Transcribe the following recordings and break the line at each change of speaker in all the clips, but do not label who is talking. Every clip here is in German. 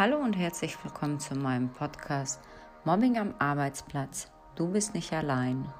Hallo und herzlich willkommen zu meinem Podcast Mobbing am Arbeitsplatz. Du bist nicht allein.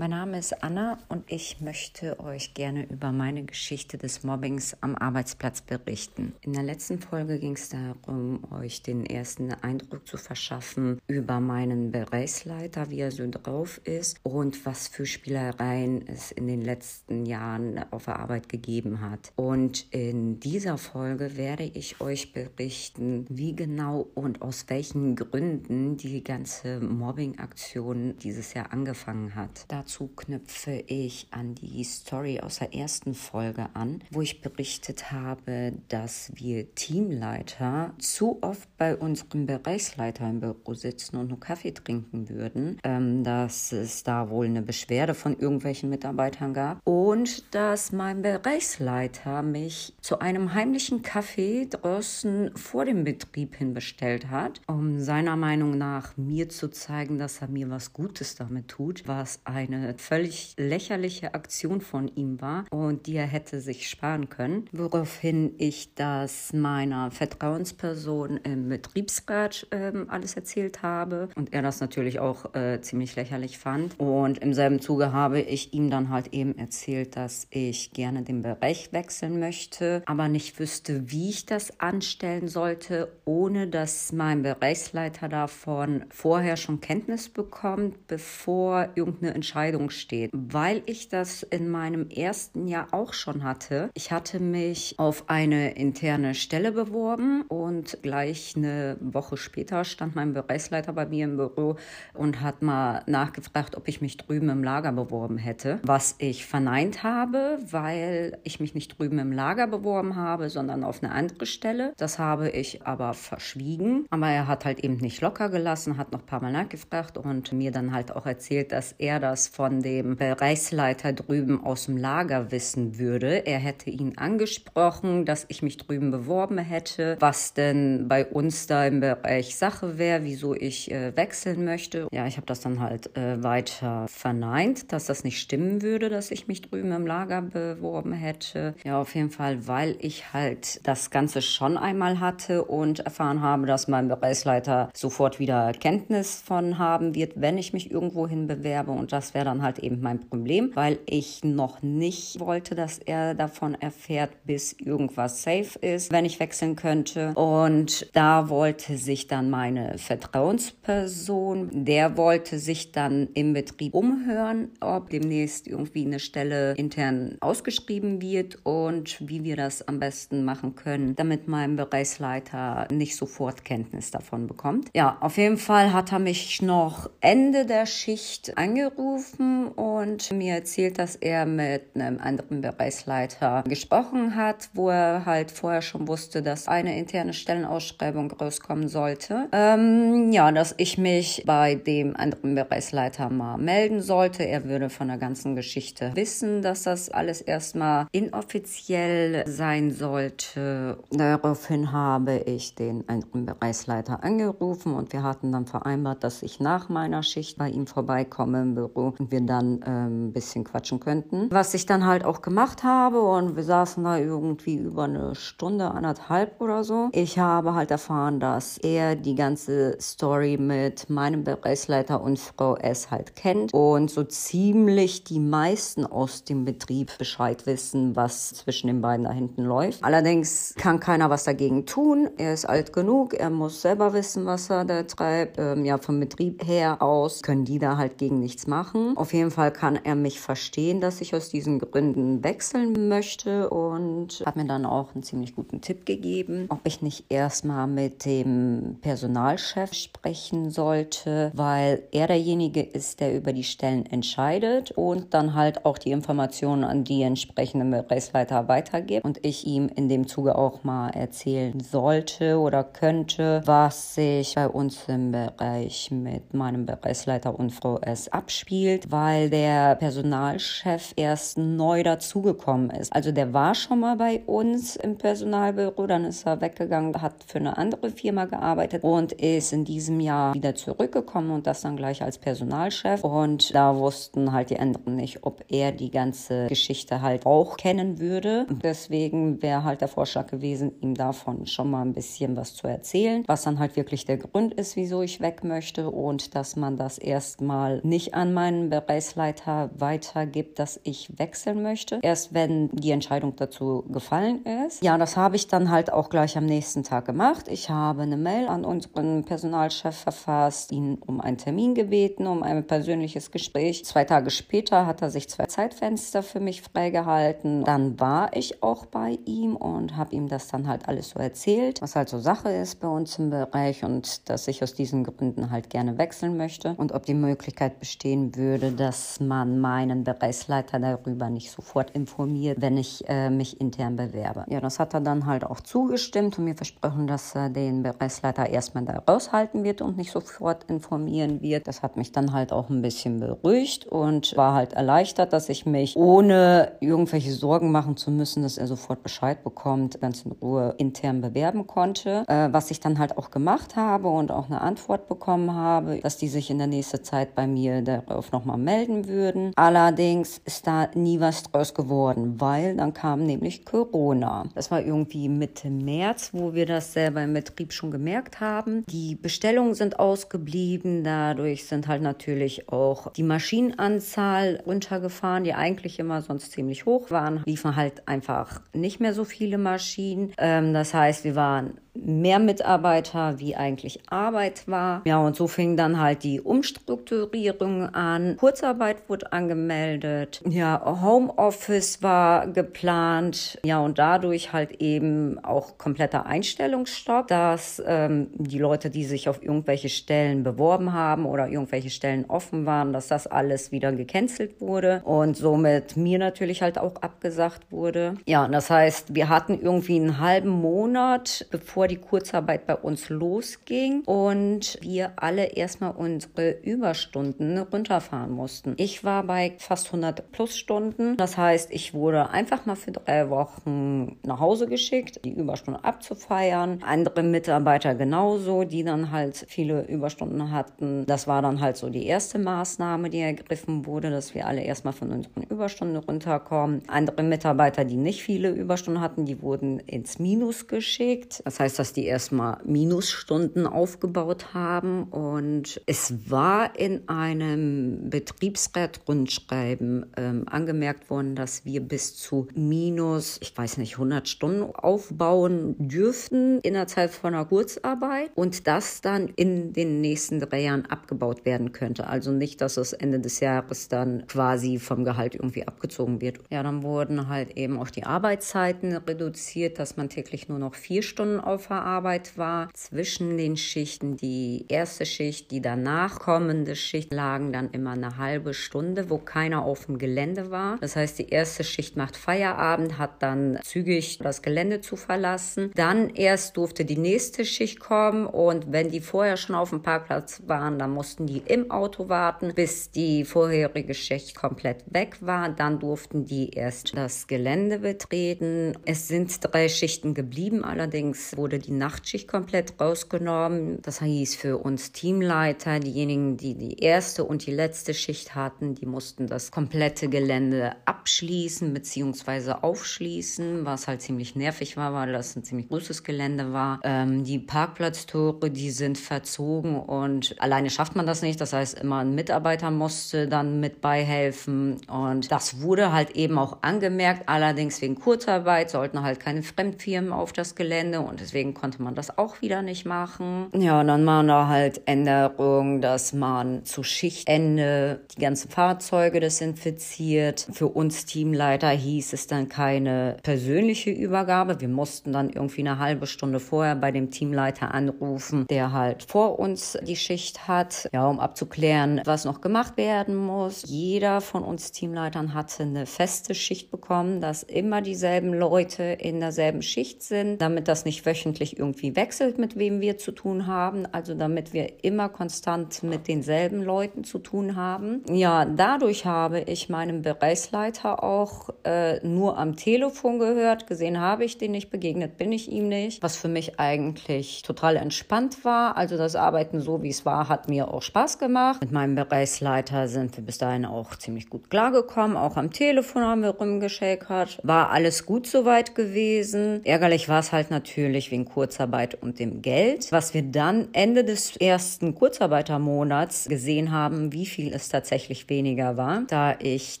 Mein Name ist Anna und ich möchte euch gerne über meine Geschichte des Mobbings am Arbeitsplatz berichten. In der letzten Folge ging es darum, euch den ersten Eindruck zu verschaffen über meinen Bereichsleiter, wie er so drauf ist und was für Spielereien es in den letzten Jahren auf der Arbeit gegeben hat. Und in dieser Folge werde ich euch berichten, wie genau und aus welchen Gründen die ganze Mobbing-Aktion dieses Jahr angefangen hat. Da dazu knüpfe ich an die Story aus der ersten Folge an, wo ich berichtet habe, dass wir Teamleiter zu oft bei unserem Bereichsleiter im Büro sitzen und nur Kaffee trinken würden, ähm, dass es da wohl eine Beschwerde von irgendwelchen Mitarbeitern gab. Und dass mein Bereichsleiter mich zu einem heimlichen Kaffee draußen vor dem Betrieb hin bestellt hat, um seiner Meinung nach mir zu zeigen, dass er mir was Gutes damit tut, was ein eine völlig lächerliche Aktion von ihm war und die er hätte sich sparen können. Woraufhin ich das meiner Vertrauensperson im Betriebsrat äh, alles erzählt habe und er das natürlich auch äh, ziemlich lächerlich fand. Und im selben Zuge habe ich ihm dann halt eben erzählt, dass ich gerne den Bereich wechseln möchte, aber nicht wüsste, wie ich das anstellen sollte, ohne dass mein Bereichsleiter davon vorher schon Kenntnis bekommt, bevor irgendeine Entscheidung Entscheidung steht, weil ich das in meinem ersten Jahr auch schon hatte. Ich hatte mich auf eine interne Stelle beworben und gleich eine Woche später stand mein Bereichsleiter bei mir im Büro und hat mal nachgefragt, ob ich mich drüben im Lager beworben hätte, was ich verneint habe, weil ich mich nicht drüben im Lager beworben habe, sondern auf eine andere Stelle. Das habe ich aber verschwiegen. Aber er hat halt eben nicht locker gelassen, hat noch ein paar Mal nachgefragt und mir dann halt auch erzählt, dass er das von dem Bereichsleiter drüben aus dem Lager wissen würde. Er hätte ihn angesprochen, dass ich mich drüben beworben hätte, was denn bei uns da im Bereich Sache wäre, wieso ich äh, wechseln möchte. Ja, ich habe das dann halt äh, weiter verneint, dass das nicht stimmen würde, dass ich mich drüben im Lager beworben hätte. Ja, auf jeden Fall, weil ich halt das Ganze schon einmal hatte und erfahren habe, dass mein Bereichsleiter sofort wieder Kenntnis von haben wird, wenn ich mich irgendwohin bewerbe und das wäre wäre dann halt eben mein Problem, weil ich noch nicht wollte, dass er davon erfährt, bis irgendwas safe ist, wenn ich wechseln könnte. Und da wollte sich dann meine Vertrauensperson, der wollte sich dann im Betrieb umhören, ob demnächst irgendwie eine Stelle intern ausgeschrieben wird und wie wir das am besten machen können, damit mein Bereichsleiter nicht sofort Kenntnis davon bekommt. Ja, auf jeden Fall hat er mich noch Ende der Schicht angerufen angerufen und mir erzählt, dass er mit einem anderen Bereichsleiter gesprochen hat, wo er halt vorher schon wusste, dass eine interne Stellenausschreibung rauskommen sollte. Ähm, ja, dass ich mich bei dem anderen Bereichsleiter mal melden sollte. Er würde von der ganzen Geschichte wissen, dass das alles erstmal inoffiziell sein sollte. Daraufhin habe ich den anderen Bereichsleiter angerufen und wir hatten dann vereinbart, dass ich nach meiner Schicht bei ihm vorbeikomme im Büro und wir dann ähm, ein bisschen quatschen könnten. Was ich dann halt auch gemacht habe und wir saßen da irgendwie über eine Stunde, anderthalb oder so. Ich habe halt erfahren, dass er die ganze Story mit meinem Bereichsleiter und Frau S halt kennt und so ziemlich die meisten aus dem Betrieb Bescheid wissen, was zwischen den beiden da hinten läuft. Allerdings kann keiner was dagegen tun. Er ist alt genug, er muss selber wissen, was er da treibt. Ähm, ja, vom Betrieb her aus können die da halt gegen nichts machen. Auf jeden Fall kann er mich verstehen, dass ich aus diesen Gründen wechseln möchte und hat mir dann auch einen ziemlich guten Tipp gegeben, ob ich nicht erstmal mit dem Personalchef sprechen sollte, weil er derjenige ist, der über die Stellen entscheidet und dann halt auch die Informationen an die entsprechenden Bereichsleiter weitergibt und ich ihm in dem Zuge auch mal erzählen sollte oder könnte, was sich bei uns im Bereich mit meinem Bereichsleiter und Frau S abspielt Zeit, weil der Personalchef erst neu dazugekommen ist. Also der war schon mal bei uns im Personalbüro, dann ist er weggegangen, hat für eine andere Firma gearbeitet und ist in diesem Jahr wieder zurückgekommen und das dann gleich als Personalchef. Und da wussten halt die anderen nicht, ob er die ganze Geschichte halt auch kennen würde. Deswegen wäre halt der Vorschlag gewesen, ihm davon schon mal ein bisschen was zu erzählen, was dann halt wirklich der Grund ist, wieso ich weg möchte und dass man das erstmal nicht an meinen Bereichsleiter weitergibt, dass ich wechseln möchte. Erst wenn die Entscheidung dazu gefallen ist. Ja, das habe ich dann halt auch gleich am nächsten Tag gemacht. Ich habe eine Mail an unseren Personalchef verfasst, ihn um einen Termin gebeten, um ein persönliches Gespräch. Zwei Tage später hat er sich zwei Zeitfenster für mich freigehalten. Dann war ich auch bei ihm und habe ihm das dann halt alles so erzählt, was halt so Sache ist bei uns im Bereich und dass ich aus diesen Gründen halt gerne wechseln möchte und ob die Möglichkeit bestehen würde, dass man meinen Bereichsleiter darüber nicht sofort informiert, wenn ich äh, mich intern bewerbe. Ja, das hat er dann halt auch zugestimmt und mir versprochen, dass er den Bereichsleiter erstmal da raushalten wird und nicht sofort informieren wird. Das hat mich dann halt auch ein bisschen beruhigt und war halt erleichtert, dass ich mich ohne irgendwelche Sorgen machen zu müssen, dass er sofort Bescheid bekommt, ganz in Ruhe intern bewerben konnte. Äh, was ich dann halt auch gemacht habe und auch eine Antwort bekommen habe, dass die sich in der nächsten Zeit bei mir darauf nochmal melden würden. Allerdings ist da nie was draus geworden, weil dann kam nämlich Corona. Das war irgendwie Mitte März, wo wir das selber im Betrieb schon gemerkt haben. Die Bestellungen sind ausgeblieben, dadurch sind halt natürlich auch die Maschinenanzahl runtergefahren, die eigentlich immer sonst ziemlich hoch waren, liefen halt einfach nicht mehr so viele Maschinen. Ähm, das heißt, wir waren mehr Mitarbeiter, wie eigentlich Arbeit war. Ja, und so fing dann halt die Umstrukturierung an. Kurzarbeit wurde angemeldet. Ja, Homeoffice war geplant. Ja, und dadurch halt eben auch kompletter Einstellungsstopp, dass ähm, die Leute, die sich auf irgendwelche Stellen beworben haben oder irgendwelche Stellen offen waren, dass das alles wieder gecancelt wurde und somit mir natürlich halt auch abgesagt wurde. Ja, das heißt, wir hatten irgendwie einen halben Monat, bevor bevor die Kurzarbeit bei uns losging und wir alle erstmal unsere Überstunden runterfahren mussten. Ich war bei fast 100 plus Stunden. Das heißt, ich wurde einfach mal für drei Wochen nach Hause geschickt, die Überstunden abzufeiern. Andere Mitarbeiter genauso, die dann halt viele Überstunden hatten. Das war dann halt so die erste Maßnahme, die ergriffen wurde, dass wir alle erstmal von unseren Überstunden runterkommen. Andere Mitarbeiter, die nicht viele Überstunden hatten, die wurden ins Minus geschickt. Das heißt, heißt, dass die erstmal Minusstunden aufgebaut haben. Und es war in einem Betriebsrat-Rundschreiben ähm, angemerkt worden, dass wir bis zu minus, ich weiß nicht, 100 Stunden aufbauen dürften in der Zeit von einer Kurzarbeit und das dann in den nächsten drei Jahren abgebaut werden könnte. Also nicht, dass es Ende des Jahres dann quasi vom Gehalt irgendwie abgezogen wird. Ja, dann wurden halt eben auch die Arbeitszeiten reduziert, dass man täglich nur noch vier Stunden auf Verarbeit war. Zwischen den Schichten, die erste Schicht, die danach kommende Schicht, lagen dann immer eine halbe Stunde, wo keiner auf dem Gelände war. Das heißt, die erste Schicht macht Feierabend, hat dann zügig das Gelände zu verlassen. Dann erst durfte die nächste Schicht kommen und wenn die vorher schon auf dem Parkplatz waren, dann mussten die im Auto warten, bis die vorherige Schicht komplett weg war. Dann durften die erst das Gelände betreten. Es sind drei Schichten geblieben, allerdings wurde wurde die Nachtschicht komplett rausgenommen. Das hieß für uns Teamleiter, diejenigen, die die erste und die letzte Schicht hatten, die mussten das komplette Gelände abschließen bzw. aufschließen, was halt ziemlich nervig war, weil das ein ziemlich großes Gelände war. Ähm, die Parkplatztore, die sind verzogen und alleine schafft man das nicht. Das heißt, immer ein Mitarbeiter musste dann mit beihelfen und das wurde halt eben auch angemerkt. Allerdings wegen Kurzarbeit sollten halt keine Fremdfirmen auf das Gelände und deswegen deswegen konnte man das auch wieder nicht machen. Ja, und dann waren da halt Änderungen, dass man zu Schichtende die ganzen Fahrzeuge desinfiziert. Für uns Teamleiter hieß es dann keine persönliche Übergabe. Wir mussten dann irgendwie eine halbe Stunde vorher bei dem Teamleiter anrufen, der halt vor uns die Schicht hat, ja, um abzuklären, was noch gemacht werden muss. Jeder von uns Teamleitern hatte eine feste Schicht bekommen, dass immer dieselben Leute in derselben Schicht sind, damit das nicht wöchentlich wöchentlich irgendwie wechselt, mit wem wir zu tun haben. Also damit wir immer konstant mit denselben Leuten zu tun haben. Ja, dadurch habe ich meinem Bereichsleiter auch äh, nur am Telefon gehört. Gesehen habe ich den nicht, begegnet bin ich ihm nicht. Was für mich eigentlich total entspannt war. Also das Arbeiten so, wie es war, hat mir auch Spaß gemacht. Mit meinem Bereichsleiter sind wir bis dahin auch ziemlich gut klargekommen. Auch am Telefon haben wir rumgeschäkert. War alles gut soweit gewesen. Ärgerlich war es halt natürlich wegen Kurzarbeit und dem Geld. Was wir dann Ende des ersten Kurzarbeitermonats gesehen haben, wie viel es tatsächlich weniger war, da ich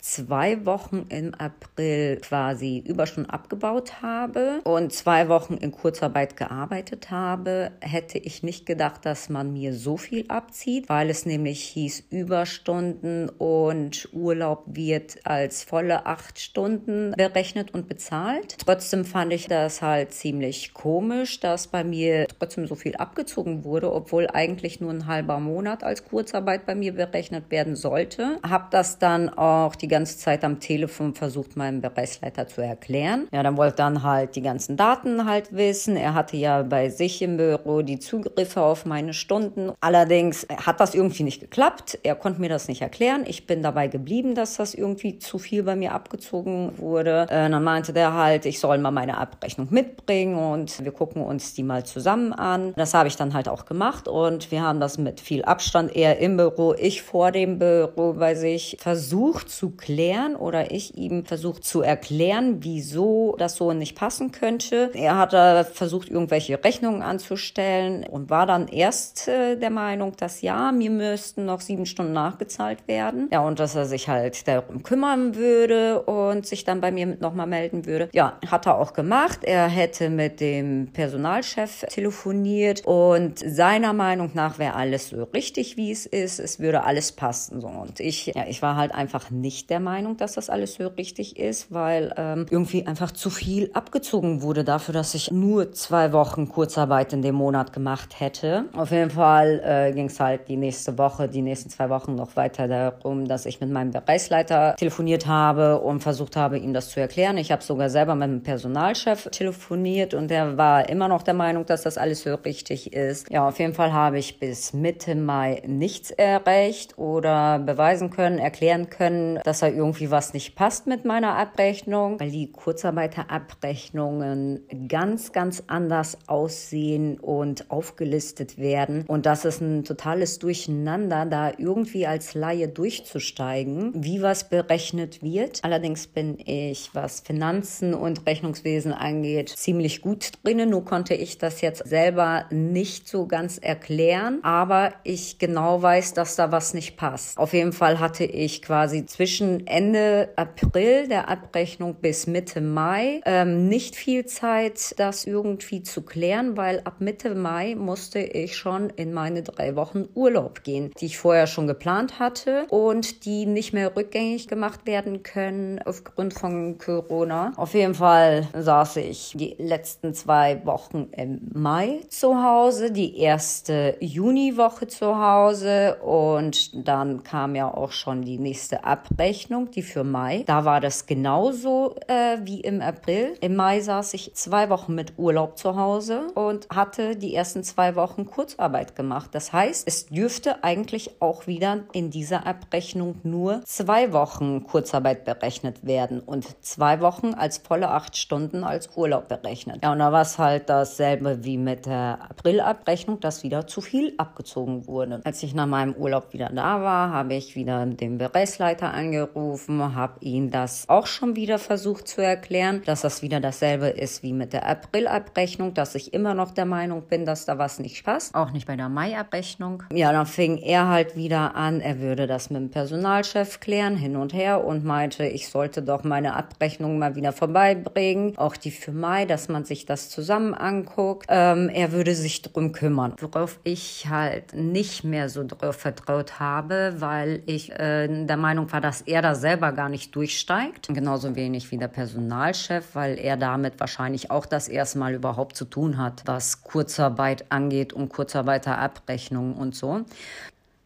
zwei Wochen im April quasi Überstunden abgebaut habe und zwei Wochen in Kurzarbeit gearbeitet habe, hätte ich nicht gedacht, dass man mir so viel abzieht, weil es nämlich hieß Überstunden und Urlaub wird als volle acht Stunden berechnet und bezahlt. Trotzdem fand ich das halt ziemlich komisch, dass bei mir trotzdem so viel abgezogen wurde, obwohl eigentlich nur ein halber Monat als Kurzarbeit bei mir berechnet werden sollte. Hab das dann auch die ganze Zeit am Telefon versucht, meinem Bereichsleiter zu erklären. Ja, dann wollte dann halt die ganzen Daten halt wissen. Er hatte ja bei sich im Büro die Zugriffe auf meine Stunden. Allerdings hat das irgendwie nicht geklappt. Er konnte mir das nicht erklären. Ich bin dabei geblieben, dass das irgendwie zu viel bei mir abgezogen wurde. Äh, dann meinte der halt, ich soll mal meine Abrechnung mitbringen und wir gucken uns die mal zusammen an. Das habe ich dann halt auch gemacht und wir haben das mit viel Abstand, er im Büro, ich vor dem Büro bei sich versucht zu klären oder ich ihm versucht zu erklären, wieso das so nicht passen könnte. Er hat versucht, irgendwelche Rechnungen anzustellen und war dann erst äh, der Meinung, dass ja, mir müssten noch sieben Stunden nachgezahlt werden. Ja, und dass er sich halt darum kümmern würde und sich dann bei mir nochmal melden würde. Ja, hat er auch gemacht. Er hätte mit dem Personalchef telefoniert und seiner Meinung nach wäre alles so richtig, wie es ist. Es würde alles passen. So. Und ich, ja, ich war halt einfach nicht der Meinung, dass das alles so richtig ist, weil ähm, irgendwie einfach zu viel abgezogen wurde dafür, dass ich nur zwei Wochen Kurzarbeit in dem Monat gemacht hätte. Auf jeden Fall äh, ging es halt die nächste Woche, die nächsten zwei Wochen noch weiter darum, dass ich mit meinem Bereichsleiter telefoniert habe und versucht habe, ihm das zu erklären. Ich habe sogar selber mit dem Personalchef telefoniert und der war immer noch der Meinung, dass das alles so richtig ist. Ja, auf jeden Fall habe ich bis Mitte Mai nichts erreicht oder beweisen können, erklären können, dass da irgendwie was nicht passt mit meiner Abrechnung, weil die Kurzarbeiterabrechnungen ganz, ganz anders aussehen und aufgelistet werden. Und das ist ein totales Durcheinander, da irgendwie als Laie durchzusteigen, wie was berechnet wird. Allerdings bin ich, was Finanzen und Rechnungswesen angeht, ziemlich gut drinnen. Nur konnte ich das jetzt selber nicht so ganz erklären, aber ich genau weiß, dass da was nicht passt. Auf jeden Fall hatte ich quasi zwischen Ende April der Abrechnung bis Mitte Mai ähm, nicht viel Zeit, das irgendwie zu klären, weil ab Mitte Mai musste ich schon in meine drei Wochen Urlaub gehen, die ich vorher schon geplant hatte und die nicht mehr rückgängig gemacht werden können aufgrund von Corona. Auf jeden Fall saß ich die letzten zwei Wochen im Mai zu Hause, die erste Juniwoche zu Hause und dann kam ja auch schon die nächste Abrechnung, die für Mai. Da war das genauso äh, wie im April. Im Mai saß ich zwei Wochen mit Urlaub zu Hause und hatte die ersten zwei Wochen Kurzarbeit gemacht. Das heißt, es dürfte eigentlich auch wieder in dieser Abrechnung nur zwei Wochen Kurzarbeit berechnet werden und zwei Wochen als volle acht Stunden als Urlaub berechnet. Ja, und da war es halt dasselbe wie mit der Aprilabrechnung, dass wieder zu viel abgezogen wurde. Als ich nach meinem Urlaub wieder da war, habe ich wieder den Bereichsleiter angerufen, habe ihn das auch schon wieder versucht zu erklären, dass das wieder dasselbe ist wie mit der Aprilabrechnung, dass ich immer noch der Meinung bin, dass da was nicht passt. Auch nicht bei der Mai-Abrechnung. Ja, dann fing er halt wieder an, er würde das mit dem Personalchef klären, hin und her und meinte, ich sollte doch meine Abrechnung mal wieder vorbeibringen, auch die für Mai, dass man sich das zusammen anguckt. Ähm, er würde sich drum kümmern. Worauf ich halt nicht mehr so drauf vertraut habe, weil ich äh, der Meinung war, dass er da selber gar nicht durchsteigt. Genauso wenig wie der Personalchef, weil er damit wahrscheinlich auch das erste Mal überhaupt zu tun hat, was Kurzarbeit angeht und Kurzarbeiterabrechnung und so.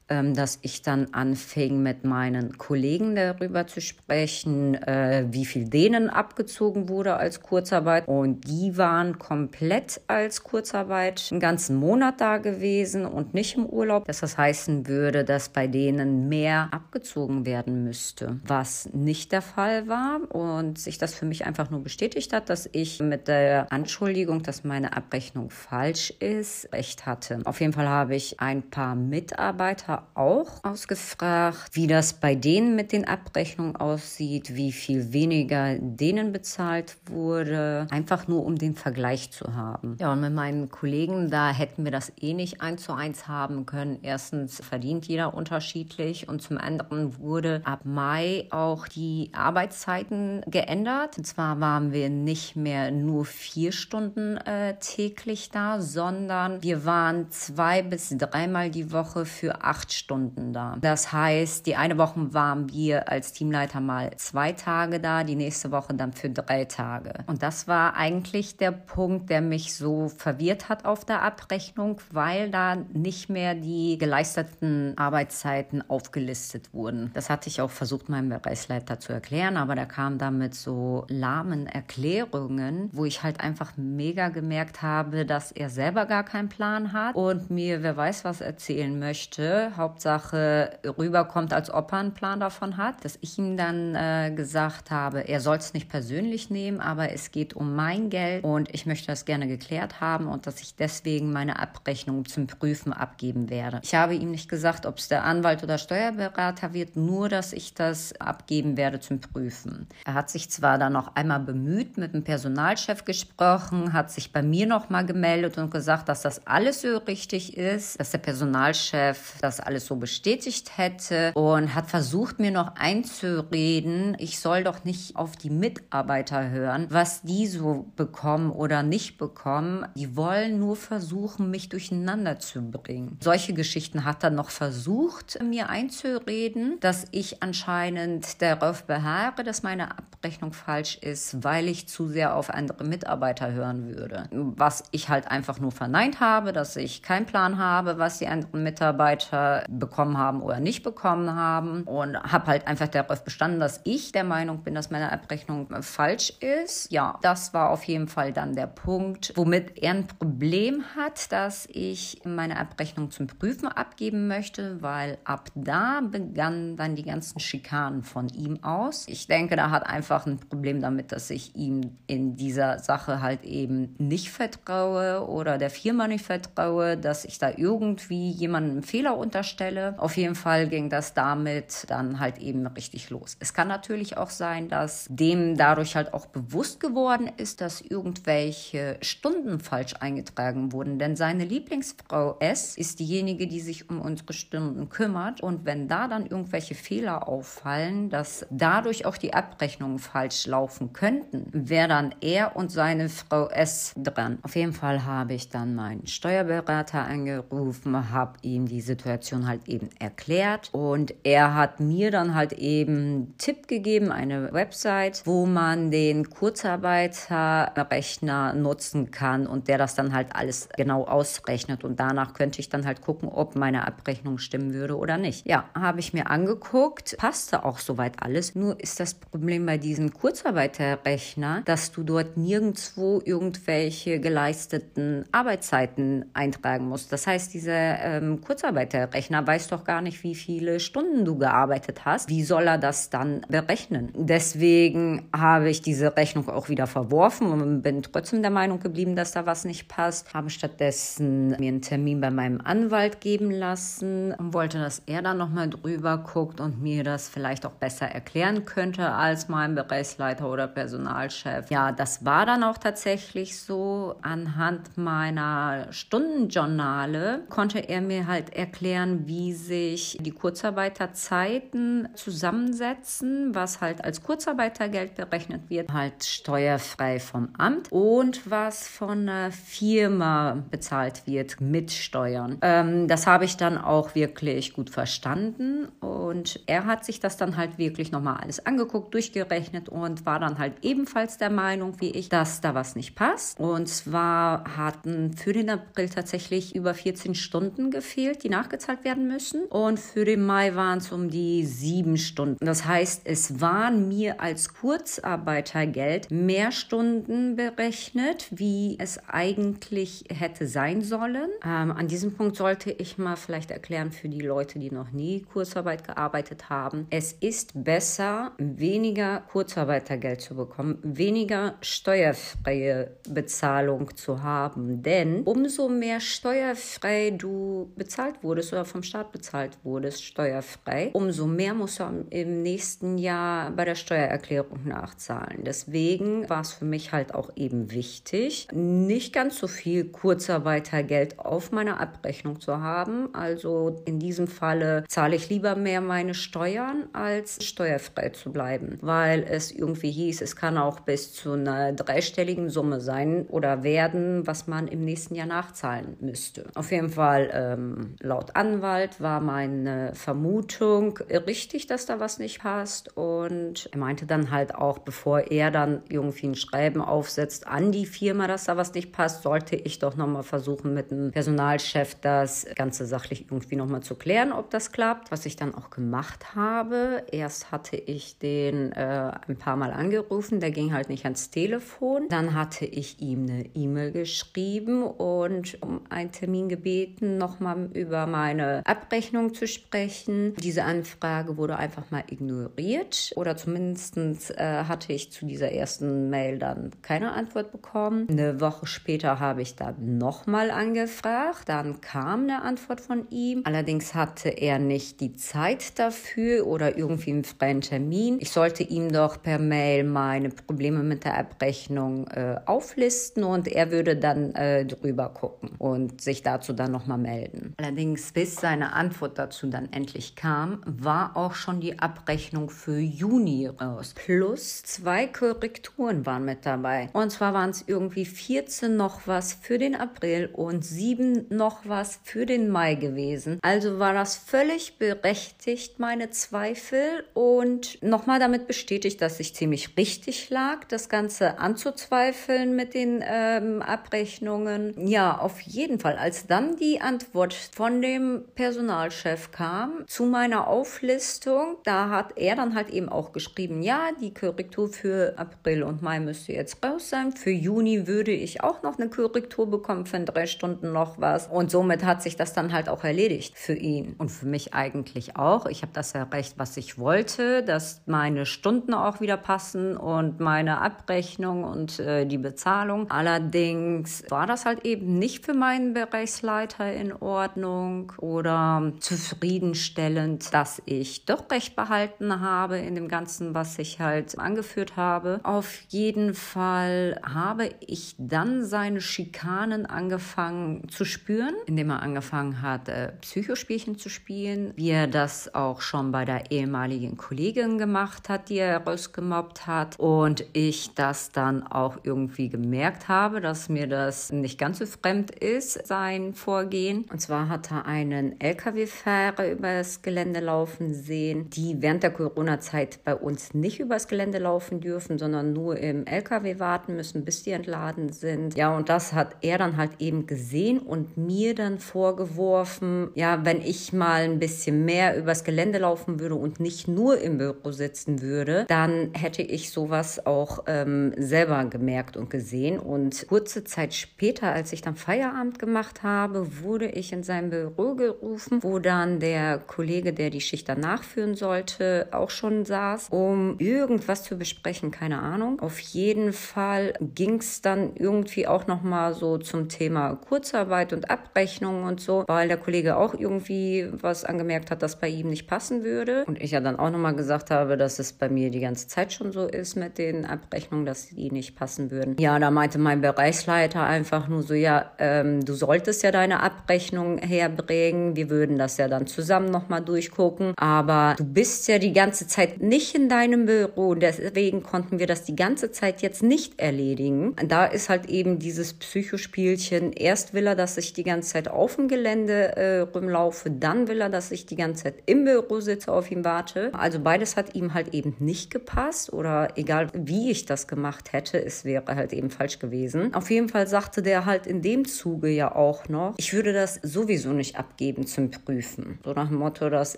Ähm, dass ich dann anfing, mit meinen Kollegen darüber zu sprechen, äh, wie viel denen abgezogen wurde als Kurzarbeit. Und die waren komplett als Kurzarbeit einen ganzen Monat da gewesen und nicht im Urlaub. Dass das heißen würde, dass bei denen mehr abgezogen werden müsste, was nicht der Fall war und sich das für mich einfach nur bestätigt hat, dass ich mit der Anschuldigung, dass meine Abrechnung falsch ist, recht hatte. Auf jeden Fall habe ich ein paar Mitarbeiter auch ausgefragt, wie das bei denen mit den Abrechnungen aussieht, wie viel weniger denen bezahlt wurde, einfach nur um den Vergleich zu haben. Ja, und mit meinen Kollegen, da hätten wir das eh nicht eins zu eins haben können. Erstens verdient jeder unterschiedlich und zum anderen wurde ab Mai auch die Arbeitszeiten geändert. Und zwar waren wir nicht mehr nur vier Stunden äh, täglich da, sondern wir waren zwei bis dreimal die Woche für acht Stunden da. Das heißt, die eine Woche waren wir als Teamleiter mal zwei Tage da, die nächste Woche dann für drei Tage. Und das war eigentlich der Punkt, der mich so verwirrt hat auf der Abrechnung, weil da nicht mehr die geleisteten Arbeitszeiten aufgelistet wurden. Das hatte ich auch versucht, meinem Bereichsleiter zu erklären, aber der kam damit so lahmen Erklärungen, wo ich halt einfach mega gemerkt habe, dass er selber gar keinen Plan hat und mir wer weiß was erzählen möchte. Hauptsache rüberkommt, als ob er einen Plan davon hat, dass ich ihm dann äh, gesagt habe, er soll es nicht persönlich nehmen, aber es geht um mein Geld und ich möchte das gerne geklärt haben und dass ich deswegen meine Abrechnung zum Prüfen abgeben werde. Ich habe ihm nicht gesagt, ob es der Anwalt oder Steuerberater wird, nur dass ich das abgeben werde zum Prüfen. Er hat sich zwar dann noch einmal bemüht, mit dem Personalchef gesprochen, hat sich bei mir noch mal gemeldet und gesagt, dass das alles so richtig ist, dass der Personalchef das alles so bestätigt hätte und hat versucht, mir noch einzureden, ich soll doch nicht auf die Mitarbeiter hören, was die so bekommen oder nicht bekommen. Die wollen nur versuchen, mich durcheinander zu bringen. Solche Geschichten hat er noch versucht, mir einzureden, dass ich anscheinend darauf beharre, dass meine Abrechnung falsch ist, weil ich zu sehr auf andere Mitarbeiter hören würde. Was ich halt einfach nur verneint habe, dass ich keinen Plan habe, was die anderen Mitarbeiter bekommen haben oder nicht bekommen haben und habe halt einfach darauf bestanden, dass ich der Meinung bin, dass meine Abrechnung falsch ist. Ja, das war auf jeden Fall dann der Punkt, womit er ein Problem hat, dass ich meine Abrechnung zum Prüfen abgeben möchte, weil ab da begannen dann die ganzen Schikanen von ihm aus. Ich denke, da hat einfach ein Problem damit, dass ich ihm in dieser Sache halt eben nicht vertraue oder der Firma nicht vertraue, dass ich da irgendwie jemanden einen Fehler unterstelle. Auf jeden Fall ging das damit dann halt eben richtig los. Es kann natürlich auch sein, dass dem dadurch halt auch bewusst geworden ist, dass irgendwelche Stunden falsch eingetragen wurden, denn seine Lieblingsfrau S ist diejenige, die sich um unsere Stunden kümmert und wenn da dann irgendwelche Fehler auffallen, dass dadurch auch die Abrechnungen falsch laufen könnten, wäre dann er und seine Frau S dran. Auf jeden Fall habe ich dann meinen Steuerberater angerufen, habe ihm die Situation halt eben erklärt und er hat mir dann halt eben Tipp gegeben, eine Website, wo man den Kurzarbeiterrechner nutzen kann und der das dann halt alles genau ausrechnet und danach könnte ich dann halt gucken, ob meine Abrechnung stimmen würde oder nicht. Ja, habe ich mir angeguckt, passte auch soweit alles. Nur ist das Problem bei diesem Kurzarbeiterrechner, dass du dort nirgendwo irgendwelche geleisteten Arbeitszeiten eintragen musst. Das heißt, dieser ähm, Kurzarbeiterrechner weiß doch gar nicht, wie viele Stunden du gearbeitet hast. Wie soll er das dann berechnen? Deswegen habe ich diese Rechnung auch wieder verworfen und bin trotzdem der Meinung geblieben, dass da was nicht passt. Habe stattdessen mir einen Termin bei meinem Anwalt geben lassen und wollte, dass er dann nochmal drüber guckt und mir das vielleicht auch besser erklären könnte als mein Bereichsleiter oder Personalchef. Ja, das war dann auch tatsächlich so. Anhand meiner Stundenjournale konnte er mir halt erklären, wie sich die Kurzarbeiterzeiten zusammensetzen, was halt als Kurzarbeitergeld berechnet wird, halt steuerfrei vom Amt und was von einer Firma bezahlt wird mit Steuern. Ähm, das habe ich dann auch wirklich gut verstanden und er hat sich das dann halt wirklich nochmal alles angeguckt, durchgerechnet und war dann halt ebenfalls der Meinung wie ich, dass da was nicht passt. Und zwar hatten für den April tatsächlich über 14 Stunden gefehlt, die nachgezahlt bezahlt werden müssen. Und für den Mai waren es um die sieben Stunden. Das heißt, es waren mir als Kurzarbeitergeld mehr Stunden berechnet, wie es eigentlich hätte sein sollen. Ähm, an diesem Punkt sollte ich mal vielleicht erklären für die Leute, die noch nie Kurzarbeit gearbeitet haben. Es ist besser, weniger Kurzarbeitergeld zu bekommen, weniger steuerfreie Bezahlung zu haben. Denn umso mehr steuerfrei du bezahlt wurdest oder vom Staat bezahlt wurdest, steuerfrei, umso mehr musst du im nächsten Jahr bei der Steuererklärung nachzahlen. Deswegen war es für mich halt auch eben wichtig, nicht ganz so viel Kurzarbeitergeld auf meiner Abrechnung zu haben. Also in diesem Falle zahle ich lieber mehr meine Steuern, als steuerfrei zu bleiben, weil es irgendwie hieß, es kann auch bis zu einer dreistelligen Summe sein oder werden, was man im nächsten Jahr nachzahlen müsste. Auf jeden Fall, ähm, laut Anwalt war meine Vermutung richtig, dass da was nicht passt und er meinte dann halt auch, bevor er dann irgendwie ein Schreiben aufsetzt an die Firma, dass da was nicht passt, sollte ich doch nochmal versuchen, mit dem Personalchef das Ganze sachlich irgendwie nochmal zu klären, ob das klappt, was ich dann auch gemacht habe. Erst hatte ich den äh, ein paar Mal angerufen, der ging halt nicht ans Telefon. Dann hatte ich ihm eine E-Mail geschrieben und um einen Termin gebeten, nochmal über meine Abrechnung zu sprechen. Diese Anfrage wurde einfach mal ignoriert oder zumindest äh, hatte ich zu dieser ersten Mail dann keine Antwort bekommen. Eine Woche später habe ich dann nochmal angefragt. Dann kam eine Antwort von ihm. Allerdings hatte er nicht die Zeit dafür oder irgendwie einen freien Termin. Ich sollte ihm doch per Mail meine Probleme mit der Abrechnung äh, auflisten und er würde dann äh, drüber gucken und sich dazu dann nochmal melden. Allerdings, bis seine Antwort dazu dann endlich kam, war auch schon die Abrechnung für Juni raus. Plus zwei Korrekturen waren mit dabei. Und zwar waren es irgendwie 14 noch was für den April und 7 noch was für den Mai gewesen. Also war das völlig berechtigt, meine Zweifel und nochmal damit bestätigt, dass ich ziemlich richtig lag, das Ganze anzuzweifeln mit den ähm, Abrechnungen. Ja, auf jeden Fall, als dann die Antwort von dem Personalchef kam zu meiner Auflistung, da hat er dann halt eben auch geschrieben, ja, die Korrektur für April und Mai müsste jetzt raus sein. Für Juni würde ich auch noch eine Korrektur bekommen, für drei Stunden noch was. Und somit hat sich das dann halt auch erledigt für ihn und für mich eigentlich auch. Ich habe das erreicht, was ich wollte, dass meine Stunden auch wieder passen und meine Abrechnung und äh, die Bezahlung. Allerdings war das halt eben nicht für meinen Bereichsleiter in Ordnung oder zufriedenstellend, dass ich doch recht behalten habe in dem Ganzen, was ich halt angeführt habe. Auf jeden Fall habe ich dann seine Schikanen angefangen zu spüren, indem er angefangen hat, äh, Psychospielchen zu spielen, wie er das auch schon bei der ehemaligen Kollegin gemacht hat, die er rausgemobbt hat. Und ich das dann auch irgendwie gemerkt habe, dass mir das nicht ganz so fremd ist, sein Vorgehen. Und zwar hat er einen Lkw-Fahrer übers Gelände laufen sehen, die während der Corona-Zeit bei uns nicht übers Gelände laufen dürfen, sondern nur im Lkw warten müssen, bis die entladen sind. Ja, und das hat er dann halt eben gesehen und mir dann vorgeworfen, ja, wenn ich mal ein bisschen mehr übers Gelände laufen würde und nicht nur im Büro sitzen würde, dann hätte ich sowas auch ähm, selber gemerkt und gesehen. Und kurze Zeit später, als ich dann Feierabend gemacht habe, wurde ich in sein Büro gerufen, wo dann der Kollege, der die Schicht danach führen sollte, auch schon saß, um irgendwas zu besprechen, keine Ahnung. Auf jeden Fall ging es dann irgendwie auch noch mal so zum Thema Kurzarbeit und Abrechnung und so, weil der Kollege auch irgendwie was angemerkt hat, das bei ihm nicht passen würde. Und ich ja dann auch noch mal gesagt habe, dass es bei mir die ganze Zeit schon so ist mit den Abrechnungen, dass die nicht passen würden. Ja, da meinte mein Bereichsleiter einfach nur so, ja, ähm, du solltest ja deine Abrechnung herbringen. Wir würden das ja dann zusammen noch mal durchgucken. Aber du bist ja die ganze Zeit nicht in deinem Büro. Deswegen konnten wir das die ganze Zeit jetzt nicht erledigen. Da ist halt eben dieses Psychospielchen. Erst will er, dass ich die ganze Zeit auf dem Gelände äh, rumlaufe. Dann will er, dass ich die ganze Zeit im Büro sitze, auf ihn warte. Also beides hat ihm halt eben nicht gepasst. Oder egal, wie ich das gemacht hätte, es wäre halt eben falsch gewesen. Auf jeden Fall sagte der halt in dem Zuge ja auch noch, ich würde das sowieso nicht abgeben abgegeben zum Prüfen. So nach dem Motto, dass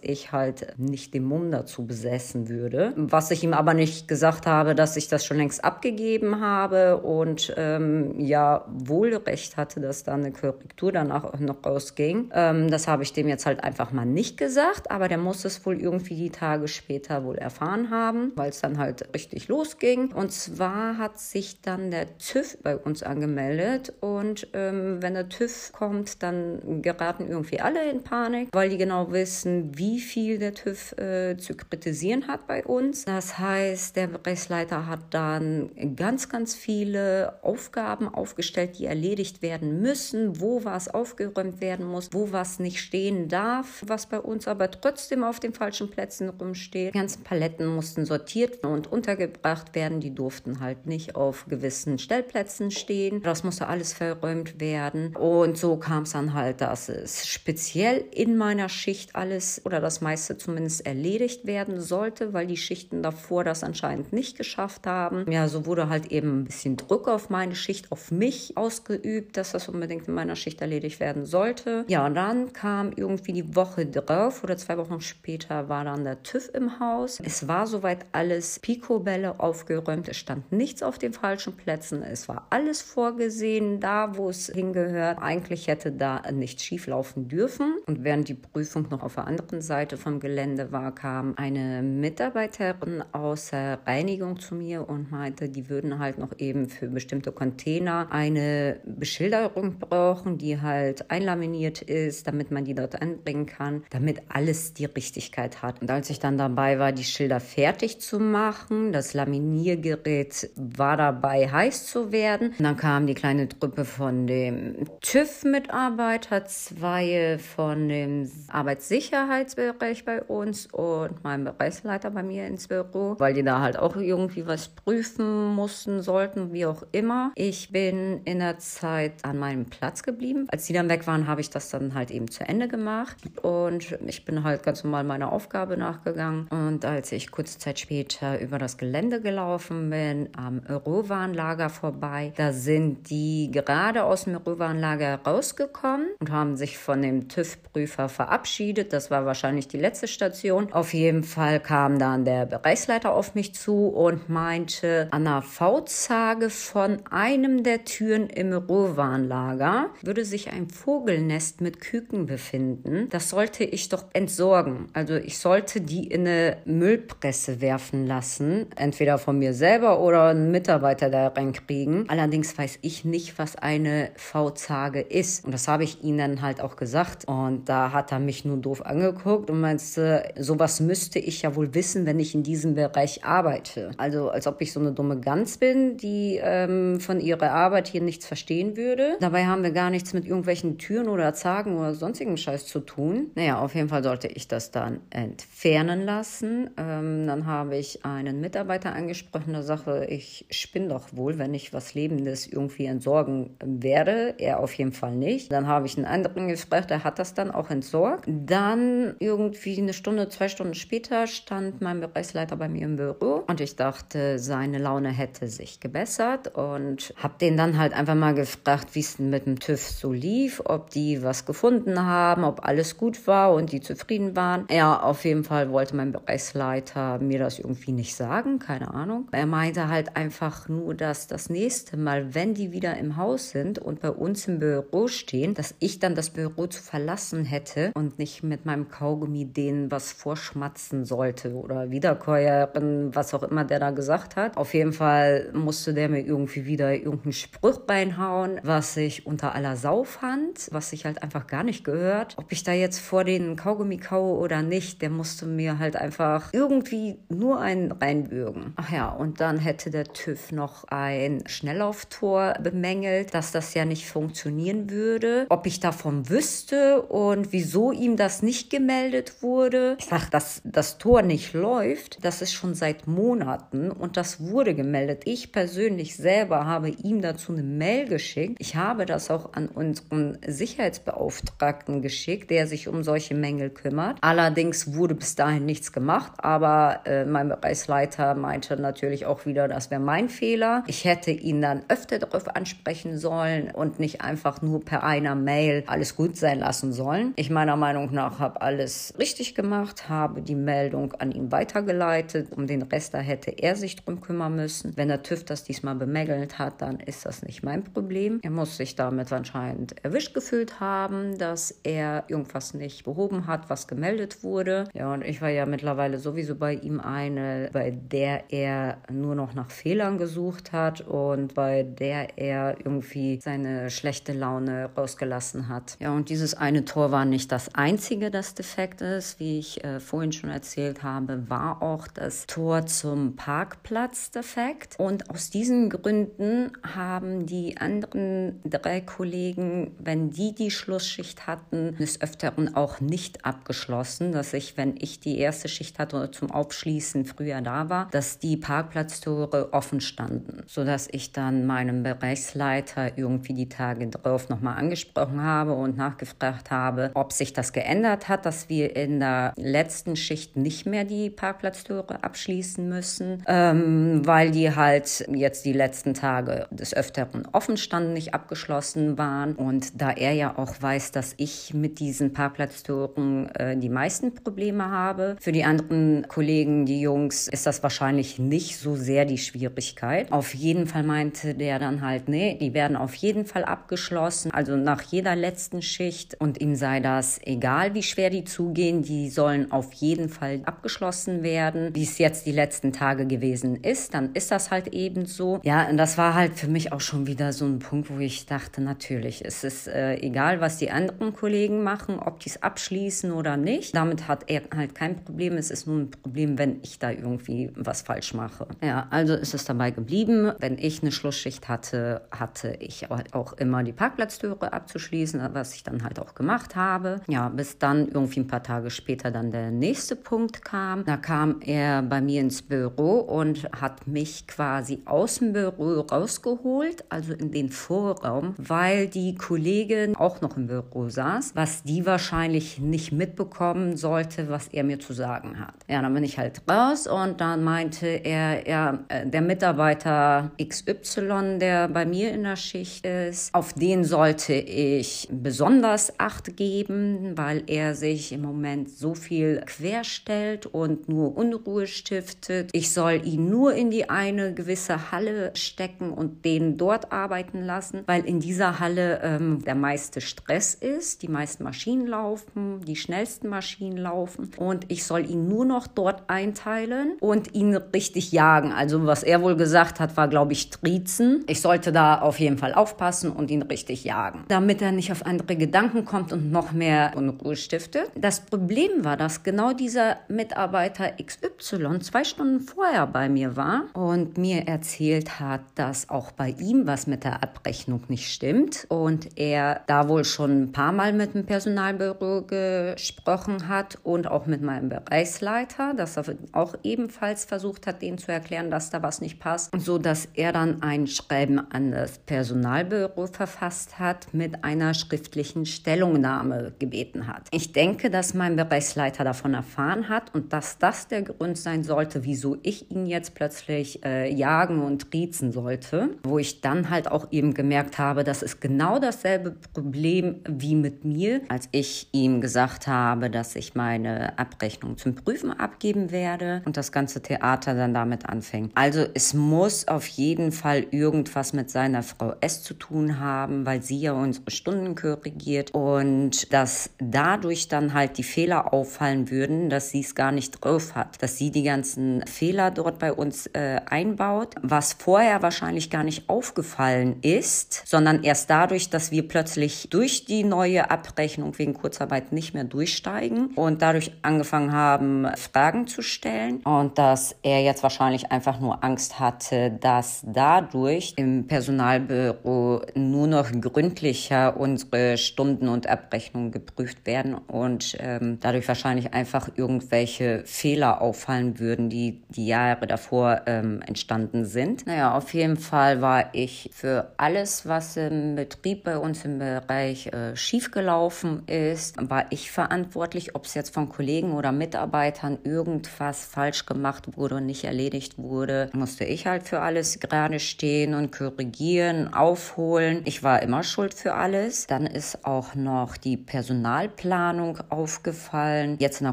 ich halt nicht den Mumm dazu besessen würde. Was ich ihm aber nicht gesagt habe, dass ich das schon längst abgegeben habe und ähm, ja wohl recht hatte, dass da eine Korrektur danach noch rausging. Ähm, das habe ich dem jetzt halt einfach mal nicht gesagt, aber der muss es wohl irgendwie die Tage später wohl erfahren haben, weil es dann halt richtig losging. Und zwar hat sich dann der TÜV bei uns angemeldet und ähm, wenn der TÜV kommt, dann geraten irgendwie alle in Panik, weil die genau wissen, wie viel der TÜV äh, zu kritisieren hat bei uns. Das heißt, der Bereichsleiter hat dann ganz, ganz viele Aufgaben aufgestellt, die erledigt werden müssen, wo was aufgeräumt werden muss, wo was nicht stehen darf, was bei uns aber trotzdem auf den falschen Plätzen rumsteht. Die ganzen Paletten mussten sortiert und untergebracht werden. Die durften halt nicht auf gewissen Stellplätzen stehen. Das musste alles verräumt werden. Und so kam es dann halt, dass es speziell in meiner Schicht alles oder das meiste zumindest erledigt werden sollte, weil die Schichten davor das anscheinend nicht geschafft haben. Ja, so wurde halt eben ein bisschen Druck auf meine Schicht, auf mich ausgeübt, dass das unbedingt in meiner Schicht erledigt werden sollte. Ja, und dann kam irgendwie die Woche drauf oder zwei Wochen später war dann der TÜV im Haus. Es war soweit alles Picobälle aufgeräumt. Es stand nichts auf den falschen Plätzen. Es war alles vorgesehen, da wo es hingehört. Eigentlich hätte da nichts schieflaufen dürfen. Und während die Prüfung noch auf der anderen Seite vom Gelände war, kam eine Mitarbeiterin aus der Reinigung zu mir und meinte, die würden halt noch eben für bestimmte Container eine Beschilderung brauchen, die halt einlaminiert ist, damit man die dort anbringen kann, damit alles die Richtigkeit hat. Und als ich dann dabei war, die Schilder fertig zu machen, das Laminiergerät war dabei heiß zu werden, und dann kam die kleine Truppe von dem TÜV-Mitarbeiter, zwei von dem Arbeitssicherheitsbereich bei uns und mein Bereichsleiter bei mir ins Büro, weil die da halt auch irgendwie was prüfen mussten, sollten, wie auch immer. Ich bin in der Zeit an meinem Platz geblieben. Als die dann weg waren, habe ich das dann halt eben zu Ende gemacht und ich bin halt ganz normal meiner Aufgabe nachgegangen. Und als ich kurze Zeit später über das Gelände gelaufen bin, am Rohwarenlager vorbei, da sind die gerade aus dem Rohwarenlager rausgekommen und haben sich von dem TÜV-Prüfer verabschiedet. Das war wahrscheinlich die letzte Station. Auf jeden Fall kam dann der Bereichsleiter auf mich zu und meinte, an der V-Zage von einem der Türen im Rohwarenlager würde sich ein Vogelnest mit Küken befinden. Das sollte ich doch entsorgen. Also ich sollte die in eine Müllpresse werfen lassen. Entweder von mir selber oder einen Mitarbeiter da reinkriegen. Allerdings weiß ich nicht, was eine V-Zage ist. Und das habe ich ihnen halt auch gesagt. Und da hat er mich nur doof angeguckt und meinte, sowas müsste ich ja wohl wissen, wenn ich in diesem Bereich arbeite. Also als ob ich so eine dumme Gans bin, die ähm, von ihrer Arbeit hier nichts verstehen würde. Dabei haben wir gar nichts mit irgendwelchen Türen oder Zagen oder sonstigen Scheiß zu tun. Naja, auf jeden Fall sollte ich das dann entfernen lassen. Ähm, dann habe ich einen Mitarbeiter angesprochen, der sagte, ich spinne doch wohl, wenn ich was Lebendes irgendwie entsorgen werde. Er auf jeden Fall nicht. Dann habe ich einen anderen gefragt, der hat das dann auch entsorgt. Dann irgendwie eine Stunde, zwei Stunden später stand mein Bereichsleiter bei mir im Büro und ich dachte, seine Laune hätte sich gebessert und habe den dann halt einfach mal gefragt, wie es mit dem TÜV so lief, ob die was gefunden haben, ob alles gut war und die zufrieden waren. Ja, auf jeden Fall wollte mein Bereichsleiter mir das irgendwie nicht sagen, keine Ahnung. Er meinte halt einfach nur, dass das nächste Mal, wenn die wieder im Haus sind und bei uns im Büro stehen, dass ich dann das Büro zu verlassen hätte und nicht mit meinem Kaugummi denen was vorschmatzen sollte oder wiederkäuern, was auch immer der da gesagt hat. Auf jeden Fall musste der mir irgendwie wieder irgendeinen Spruch reinhauen, was ich unter aller Sau fand, was ich halt einfach gar nicht gehört. Ob ich da jetzt vor den Kaugummi kaue oder nicht, der musste mir halt einfach irgendwie nur einen reinbürgen. Ach ja, und dann hätte der TÜV noch ein Schnelllauftor bemängelt, dass das ja nicht funktionieren würde. Ob ich davon wüsste und wieso ihm das nicht gemeldet wurde. Ich sag, dass das Tor nicht läuft, das ist schon seit Monaten und das wurde gemeldet. Ich persönlich selber habe ihm dazu eine Mail geschickt. Ich habe das auch an unseren Sicherheitsbeauftragten geschickt, der sich um solche Mängel kümmert. Allerdings wurde bis dahin nichts gemacht, aber äh, mein Bereichsleiter meinte natürlich auch wieder, das wäre mein Fehler. Ich hätte ihn dann öfter darauf ansprechen sollen und nicht einfach nur per einer Mail alles gut sein lassen lassen sollen. Ich meiner Meinung nach habe alles richtig gemacht, habe die Meldung an ihn weitergeleitet. Um den Rest da hätte er sich drum kümmern müssen. Wenn der TÜV das diesmal bemängelt hat, dann ist das nicht mein Problem. Er muss sich damit anscheinend erwischt gefühlt haben, dass er irgendwas nicht behoben hat, was gemeldet wurde. Ja, und ich war ja mittlerweile sowieso bei ihm eine, bei der er nur noch nach Fehlern gesucht hat und bei der er irgendwie seine schlechte Laune rausgelassen hat. Ja, und dieses eine Tor war nicht das einzige, das defekt ist. Wie ich äh, vorhin schon erzählt habe, war auch das Tor zum Parkplatz defekt. Und aus diesen Gründen haben die anderen drei Kollegen, wenn die die Schlussschicht hatten, des Öfteren auch nicht abgeschlossen, dass ich, wenn ich die erste Schicht hatte oder zum Aufschließen früher da war, dass die Parkplatztore offen standen, sodass ich dann meinem Bereichsleiter irgendwie die Tage drauf nochmal angesprochen habe und nachgefragt habe, ob sich das geändert hat, dass wir in der letzten Schicht nicht mehr die Parkplatztore abschließen müssen, ähm, weil die halt jetzt die letzten Tage des Öfteren offen standen, nicht abgeschlossen waren. Und da er ja auch weiß, dass ich mit diesen Parkplatztoren äh, die meisten Probleme habe, für die anderen Kollegen, die Jungs, ist das wahrscheinlich nicht so sehr die Schwierigkeit. Auf jeden Fall meinte der dann halt, nee, die werden auf jeden Fall abgeschlossen, also nach jeder letzten Schicht. Und ihm sei das egal, wie schwer die zugehen, die sollen auf jeden Fall abgeschlossen werden. Wie es jetzt die letzten Tage gewesen ist, dann ist das halt eben so. Ja, und das war halt für mich auch schon wieder so ein Punkt, wo ich dachte, natürlich, es ist äh, egal, was die anderen Kollegen machen, ob die es abschließen oder nicht. Damit hat er halt kein Problem. Es ist nur ein Problem, wenn ich da irgendwie was falsch mache. Ja, also ist es dabei geblieben. Wenn ich eine Schlussschicht hatte, hatte ich auch immer die Parkplatztüre abzuschließen, was ich dann halt auch gemacht habe. Ja, bis dann irgendwie ein paar Tage später dann der nächste Punkt kam. Da kam er bei mir ins Büro und hat mich quasi aus dem Büro rausgeholt, also in den Vorraum, weil die Kollegin auch noch im Büro saß, was die wahrscheinlich nicht mitbekommen sollte, was er mir zu sagen hat. Ja, dann bin ich halt raus und dann meinte er, ja, äh, der Mitarbeiter XY, der bei mir in der Schicht ist, auf den sollte ich besonders Acht geben, weil er sich im Moment so viel querstellt und nur Unruhe stiftet. Ich soll ihn nur in die eine gewisse Halle stecken und den dort arbeiten lassen, weil in dieser Halle ähm, der meiste Stress ist, die meisten Maschinen laufen, die schnellsten Maschinen laufen und ich soll ihn nur noch dort einteilen und ihn richtig jagen. Also was er wohl gesagt hat, war glaube ich Trizen. Ich sollte da auf jeden Fall aufpassen und ihn richtig jagen, damit er nicht auf andere Gedanken kommt und noch mehr Unruhe stiftet. Das Problem war, dass genau dieser Mitarbeiter XY zwei Stunden vorher bei mir war und mir erzählt hat, dass auch bei ihm was mit der Abrechnung nicht stimmt und er da wohl schon ein paar Mal mit dem Personalbüro gesprochen hat und auch mit meinem Bereichsleiter, dass er auch ebenfalls versucht hat, denen zu erklären, dass da was nicht passt, so dass er dann ein Schreiben an das Personalbüro verfasst hat mit einer schriftlichen Stellungnahme gebeten hat. Ich denke, dass mein Bereichsleiter davon erfahren hat und dass das der Grund sein sollte, wieso ich ihn jetzt plötzlich äh, jagen und triezen sollte, wo ich dann halt auch eben gemerkt habe, das ist genau dasselbe Problem wie mit mir, als ich ihm gesagt habe, dass ich meine Abrechnung zum Prüfen abgeben werde und das ganze Theater dann damit anfängt. Also es muss auf jeden Fall irgendwas mit seiner Frau S zu tun haben, weil sie ja unsere Stunden korrigiert und dass dadurch dann halt die Fehler auffallen würden, dass sie es gar nicht drauf hat, dass sie die ganzen Fehler dort bei uns äh, einbaut, was vorher wahrscheinlich gar nicht aufgefallen ist, sondern erst dadurch, dass wir plötzlich durch die neue Abrechnung wegen Kurzarbeit nicht mehr durchsteigen und dadurch angefangen haben, Fragen zu stellen. Und dass er jetzt wahrscheinlich einfach nur Angst hatte, dass dadurch im Personalbüro nur noch gründlicher unsere Stunden und Abrechnungen geprüft werden und ähm, dadurch wahrscheinlich einfach irgendwelche Fehler auffallen würden, die die Jahre davor ähm, entstanden sind. Naja, auf jeden Fall war ich für alles, was im Betrieb bei uns im Bereich äh, schiefgelaufen ist, war ich verantwortlich, ob es jetzt von Kollegen oder Mitarbeitern irgendwas falsch gemacht wurde und nicht erledigt wurde, musste ich halt für alles gerade stehen und korrigieren, aufholen. Ich war immer schuld für alles. Dann ist auch noch die Personalplanung aufgefallen. Jetzt der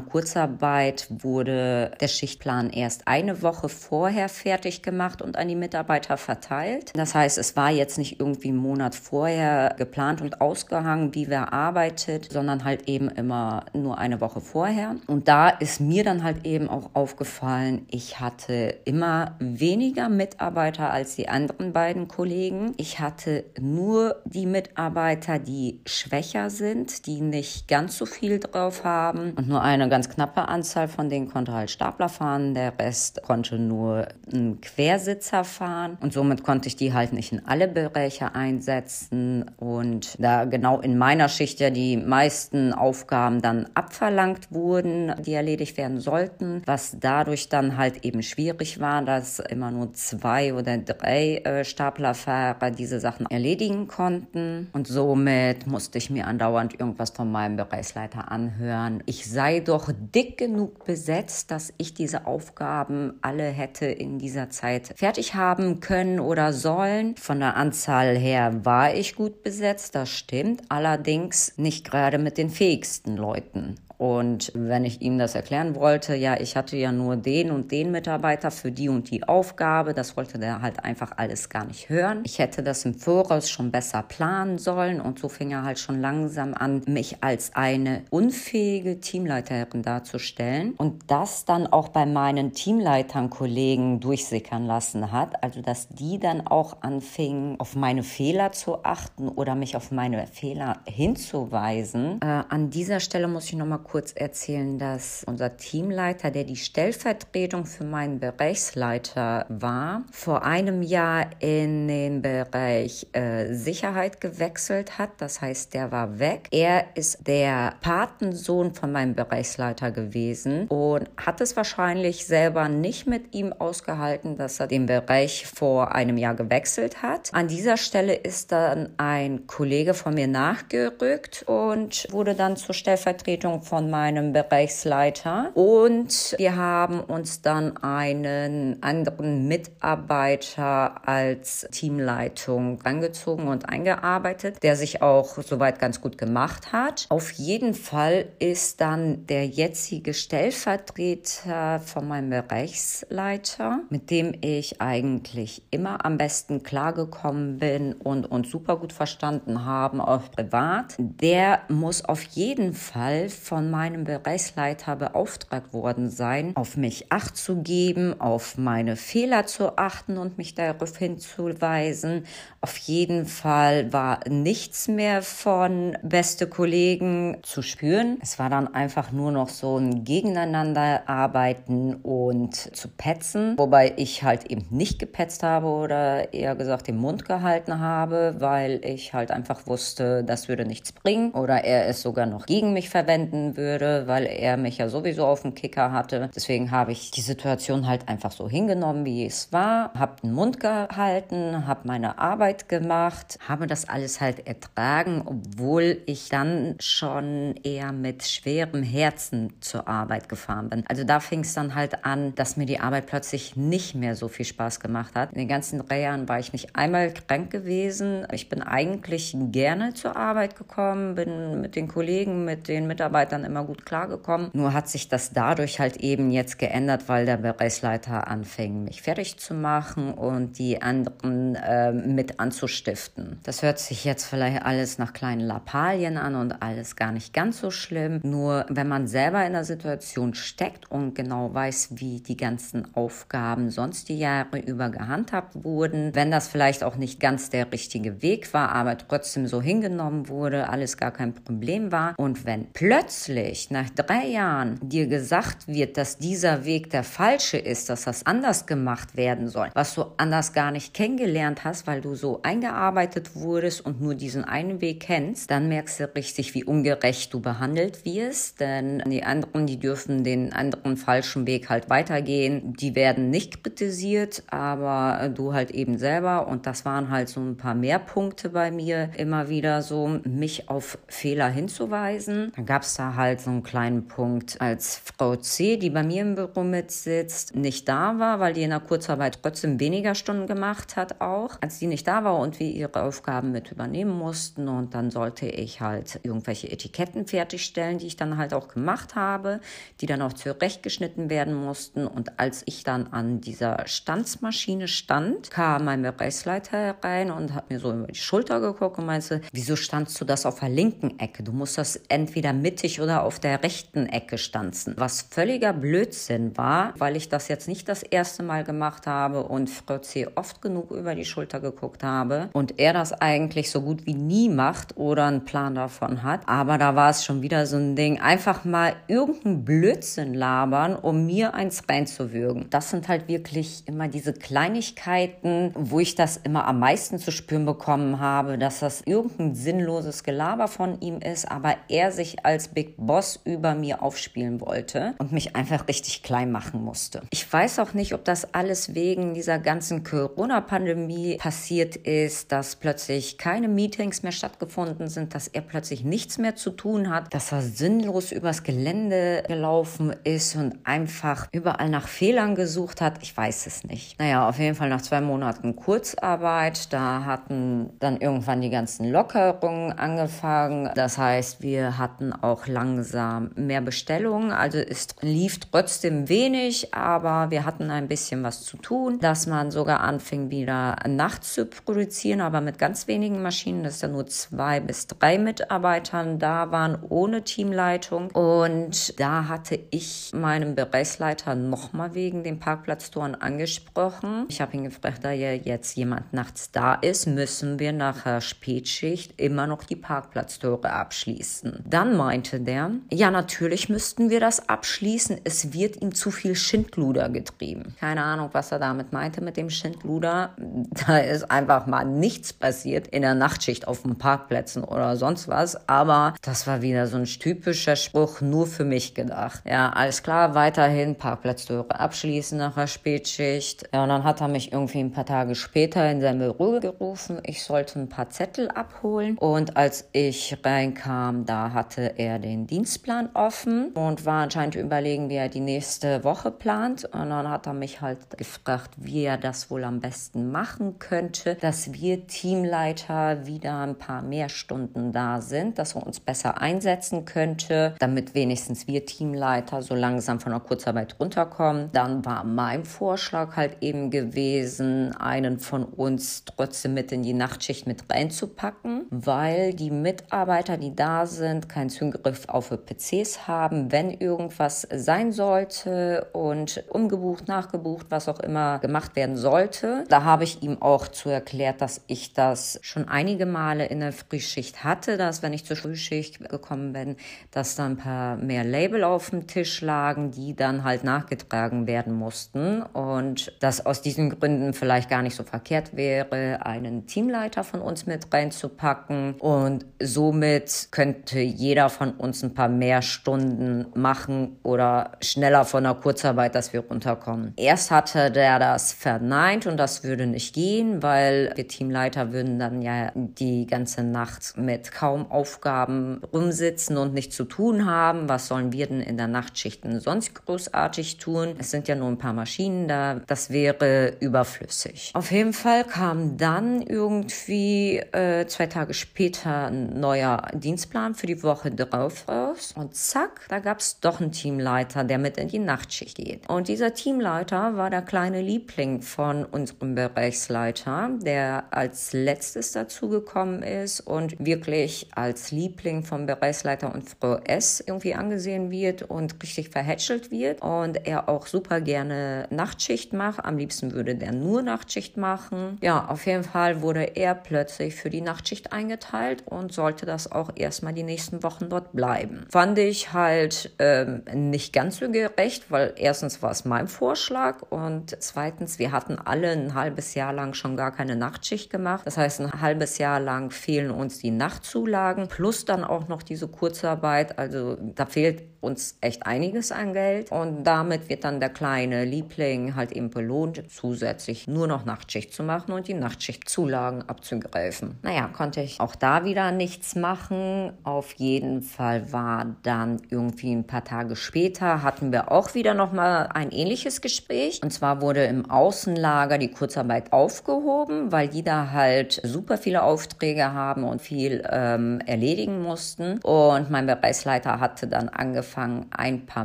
Kurzarbeit wurde der Schichtplan erst eine Woche vorher fertig gemacht und an die Mitarbeiter verteilt. Das heißt, es war jetzt nicht irgendwie einen Monat vorher geplant und ausgehangen, wie wer arbeitet, sondern halt eben immer nur eine Woche vorher. Und da ist mir dann halt eben auch aufgefallen, ich hatte immer weniger Mitarbeiter als die anderen beiden Kollegen. Ich hatte nur die Mitarbeiter, die schwächer sind, die nicht ganz so viel drauf haben. Und nur eine ganz knappe Anzahl von denen konnte halt Stapler fahren. Der Rest konnte nur einen Quersitzer fahren. Und somit konnte ich die halt nicht in alle Bereiche einsetzen. Und da genau in meiner Schicht ja die meisten Aufgaben dann abverlangt wurden, die erledigt werden sollten, was dadurch dann halt eben schwierig war, dass immer nur zwei oder drei äh, Staplerfahrer diese Sachen erledigen konnten. Und somit musste ich mir andauernd irgendwas von meinem Bereichsleiter anhören. Ich sei doch dick genug besetzt, dass ich diese Aufgaben alle hätte in dieser Zeit fertig haben können oder sollen. Von der Anzahl her war ich gut besetzt, das stimmt. Allerdings nicht gerade mit den fähigsten Leuten. Und wenn ich ihm das erklären wollte, ja, ich hatte ja nur den und den Mitarbeiter für die und die Aufgabe, das wollte der halt einfach alles gar nicht hören. Ich hätte das im Voraus schon besser planen sollen und so fing er halt schon langsam an, mich als eine unfähige Teamleiterin darzustellen und das dann auch bei meinen Teamleitern, Kollegen durchsickern lassen hat, also dass die dann auch anfingen, auf meine Fehler zu achten oder mich auf meine Fehler hinzuweisen. Äh, an dieser Stelle muss ich nochmal kurz erzählen, dass unser Teamleiter, der die Stellvertretung für meinen Bereichsleiter war, vor einem Jahr in den Bereich äh, Sicherheit gewechselt hat. Das heißt, der war weg. Er ist der Patensohn von meinem Bereichsleiter gewesen und hat es wahrscheinlich selber nicht mit ihm ausgehalten, dass er den Bereich vor einem Jahr gewechselt hat. An dieser Stelle ist dann ein Kollege von mir nachgerückt und wurde dann zur Stellvertretung von von meinem Bereichsleiter und wir haben uns dann einen anderen Mitarbeiter als Teamleitung rangezogen und eingearbeitet, der sich auch soweit ganz gut gemacht hat. Auf jeden Fall ist dann der jetzige Stellvertreter von meinem Bereichsleiter, mit dem ich eigentlich immer am besten klargekommen bin und uns super gut verstanden haben, auch privat. Der muss auf jeden Fall von meinem Bereichsleiter beauftragt worden sein, auf mich Acht zu geben, auf meine Fehler zu achten und mich darauf hinzuweisen. Auf jeden Fall war nichts mehr von beste Kollegen zu spüren. Es war dann einfach nur noch so ein Gegeneinander arbeiten und zu petzen, wobei ich halt eben nicht gepetzt habe oder eher gesagt den Mund gehalten habe, weil ich halt einfach wusste, das würde nichts bringen oder er es sogar noch gegen mich verwenden würde, weil er mich ja sowieso auf dem Kicker hatte. Deswegen habe ich die Situation halt einfach so hingenommen, wie es war, habe den Mund gehalten, habe meine Arbeit gemacht, habe das alles halt ertragen, obwohl ich dann schon eher mit schwerem Herzen zur Arbeit gefahren bin. Also da fing es dann halt an, dass mir die Arbeit plötzlich nicht mehr so viel Spaß gemacht hat. In den ganzen drei Jahren war ich nicht einmal krank gewesen. Ich bin eigentlich gerne zur Arbeit gekommen, bin mit den Kollegen, mit den Mitarbeitern immer gut klargekommen. Nur hat sich das dadurch halt eben jetzt geändert, weil der Bereichsleiter anfing, mich fertig zu machen und die anderen äh, mit anzustiften. Das hört sich jetzt vielleicht alles nach kleinen Lappalien an und alles gar nicht ganz so schlimm. Nur wenn man selber in der Situation steckt und genau weiß, wie die ganzen Aufgaben sonst die Jahre über gehandhabt wurden, wenn das vielleicht auch nicht ganz der richtige Weg war, aber trotzdem so hingenommen wurde, alles gar kein Problem war und wenn plötzlich nach drei Jahren dir gesagt wird, dass dieser Weg der falsche ist, dass das anders gemacht werden soll, was du anders gar nicht kennengelernt hast, weil du so eingearbeitet wurdest und nur diesen einen Weg kennst, dann merkst du richtig, wie ungerecht du behandelt wirst, denn die anderen, die dürfen den anderen falschen Weg halt weitergehen, die werden nicht kritisiert, aber du halt eben selber und das waren halt so ein paar mehr Punkte bei mir immer wieder so, mich auf Fehler hinzuweisen. Dann gab es da halt so einen kleinen Punkt, als Frau C., die bei mir im Büro mitsitzt, nicht da war, weil die in der Kurzarbeit trotzdem weniger Stunden gemacht hat auch. Als die nicht da war und wir ihre Aufgaben mit übernehmen mussten und dann sollte ich halt irgendwelche Etiketten fertigstellen, die ich dann halt auch gemacht habe, die dann auch zurechtgeschnitten werden mussten. Und als ich dann an dieser Stanzmaschine stand, kam mein Bereichsleiter herein und hat mir so über die Schulter geguckt und meinte, wieso standst du das auf der linken Ecke? Du musst das entweder mittig oder auf der rechten Ecke stanzen. Was völliger Blödsinn war, weil ich das jetzt nicht das erste Mal gemacht habe und C. oft genug über die Schulter geguckt habe und er das eigentlich so gut wie nie macht oder einen Plan davon hat. Aber da war es schon wieder so ein Ding, einfach mal irgendeinen Blödsinn labern, um mir eins reinzuwürgen. Das sind halt wirklich immer diese Kleinigkeiten, wo ich das immer am meisten zu spüren bekommen habe, dass das irgendein sinnloses Gelaber von ihm ist, aber er sich als Big Boss über mir aufspielen wollte und mich einfach richtig klein machen musste. Ich weiß auch nicht, ob das alles wegen dieser ganzen Corona-Pandemie passiert ist, dass plötzlich keine Meetings mehr stattgefunden sind, dass er plötzlich nichts mehr zu tun hat, dass er sinnlos übers Gelände gelaufen ist und einfach überall nach Fehlern gesucht hat. Ich weiß es nicht. Naja, auf jeden Fall nach zwei Monaten Kurzarbeit, da hatten dann irgendwann die ganzen Lockerungen angefangen. Das heißt, wir hatten auch langsam mehr Bestellungen. Also es lief trotzdem wenig, aber wir hatten ein bisschen was zu tun, dass man sogar anfing, wieder nachts zu produzieren, aber mit ganz wenigen Maschinen, dass da nur zwei bis drei Mitarbeitern da waren, ohne Teamleitung. Und da hatte ich meinen Bereichsleiter nochmal wegen den Parkplatztoren angesprochen. Ich habe ihn gefragt, da ja jetzt jemand nachts da ist, müssen wir nach der Spätschicht immer noch die Parkplatztore abschließen. Dann meinte der, ja, natürlich müssten wir das abschließen. Es wird ihm zu viel Schindluder getrieben. Keine Ahnung, was er damit meinte mit dem Schindluder. Da ist einfach mal nichts passiert in der Nachtschicht auf den Parkplätzen oder sonst was. Aber das war wieder so ein typischer Spruch, nur für mich gedacht. Ja, alles klar, weiterhin Parkplatztore abschließen nach der Spätschicht. Ja, und dann hat er mich irgendwie ein paar Tage später in sein Büro gerufen. Ich sollte ein paar Zettel abholen. Und als ich reinkam, da hatte er den Dienstplan offen und war anscheinend überlegen, wie er die nächste Woche plant. Und dann hat er mich halt gefragt, wie er das wohl am besten machen könnte, dass wir Teamleiter wieder ein paar mehr Stunden da sind, dass er uns besser einsetzen könnte, damit wenigstens wir Teamleiter so langsam von der Kurzarbeit runterkommen. Dann war mein Vorschlag halt eben gewesen, einen von uns trotzdem mit in die Nachtschicht mit reinzupacken, weil die Mitarbeiter, die da sind, keinen Zugriff auf PCs haben, wenn irgendwas sein sollte und umgebucht, nachgebucht, was auch immer gemacht werden sollte. Da habe ich ihm auch zu erklärt, dass ich das schon einige Male in der Frühschicht hatte, dass wenn ich zur Frühschicht gekommen bin, dass da ein paar mehr Label auf dem Tisch lagen, die dann halt nachgetragen werden mussten und dass aus diesen Gründen vielleicht gar nicht so verkehrt wäre, einen Teamleiter von uns mit reinzupacken und somit könnte jeder von uns ein paar mehr Stunden machen oder schneller von der Kurzarbeit, dass wir runterkommen. Erst hatte der das verneint und das würde nicht gehen, weil wir Teamleiter würden dann ja die ganze Nacht mit kaum Aufgaben rumsitzen und nichts zu tun haben. Was sollen wir denn in der Nachtschichten sonst großartig tun? Es sind ja nur ein paar Maschinen da. Das wäre überflüssig. Auf jeden Fall kam dann irgendwie äh, zwei Tage später ein neuer Dienstplan für die Woche drauf raus. Und zack, da gab es doch einen Teamleiter, der mit in die Nachtschicht geht. Und dieser Teamleiter war der kleine Liebling von unserem Bereichsleiter, der als letztes dazugekommen ist und wirklich als Liebling vom Bereichsleiter und Frau S irgendwie angesehen wird und richtig verhätschelt wird und er auch super gerne Nachtschicht macht. Am liebsten würde der nur Nachtschicht machen. Ja, auf jeden Fall wurde er plötzlich für die Nachtschicht eingeteilt und sollte das auch erstmal die nächsten Wochen dort bleiben. Fand ich halt ähm, nicht ganz so gerecht, weil erstens war es mein Vorschlag und zweitens, wir hatten alle ein halbes Jahr lang schon gar keine Nachtschicht gemacht. Das heißt, ein halbes Jahr lang fehlen uns die Nachtzulagen plus dann auch noch diese Kurzarbeit. Also da fehlt uns echt einiges an Geld und damit wird dann der kleine Liebling halt eben belohnt, zusätzlich nur noch Nachtschicht zu machen und die Nachtschichtzulagen abzugreifen. Naja, konnte ich auch da wieder nichts machen. Auf jeden Fall war dann irgendwie ein paar Tage später hatten wir auch wieder noch mal ein ähnliches Gespräch. Und zwar wurde im Außenlager die Kurzarbeit aufgehoben, weil die da halt super viele Aufträge haben und viel ähm, erledigen mussten. Und mein Bereichsleiter hatte dann angefangen, ein paar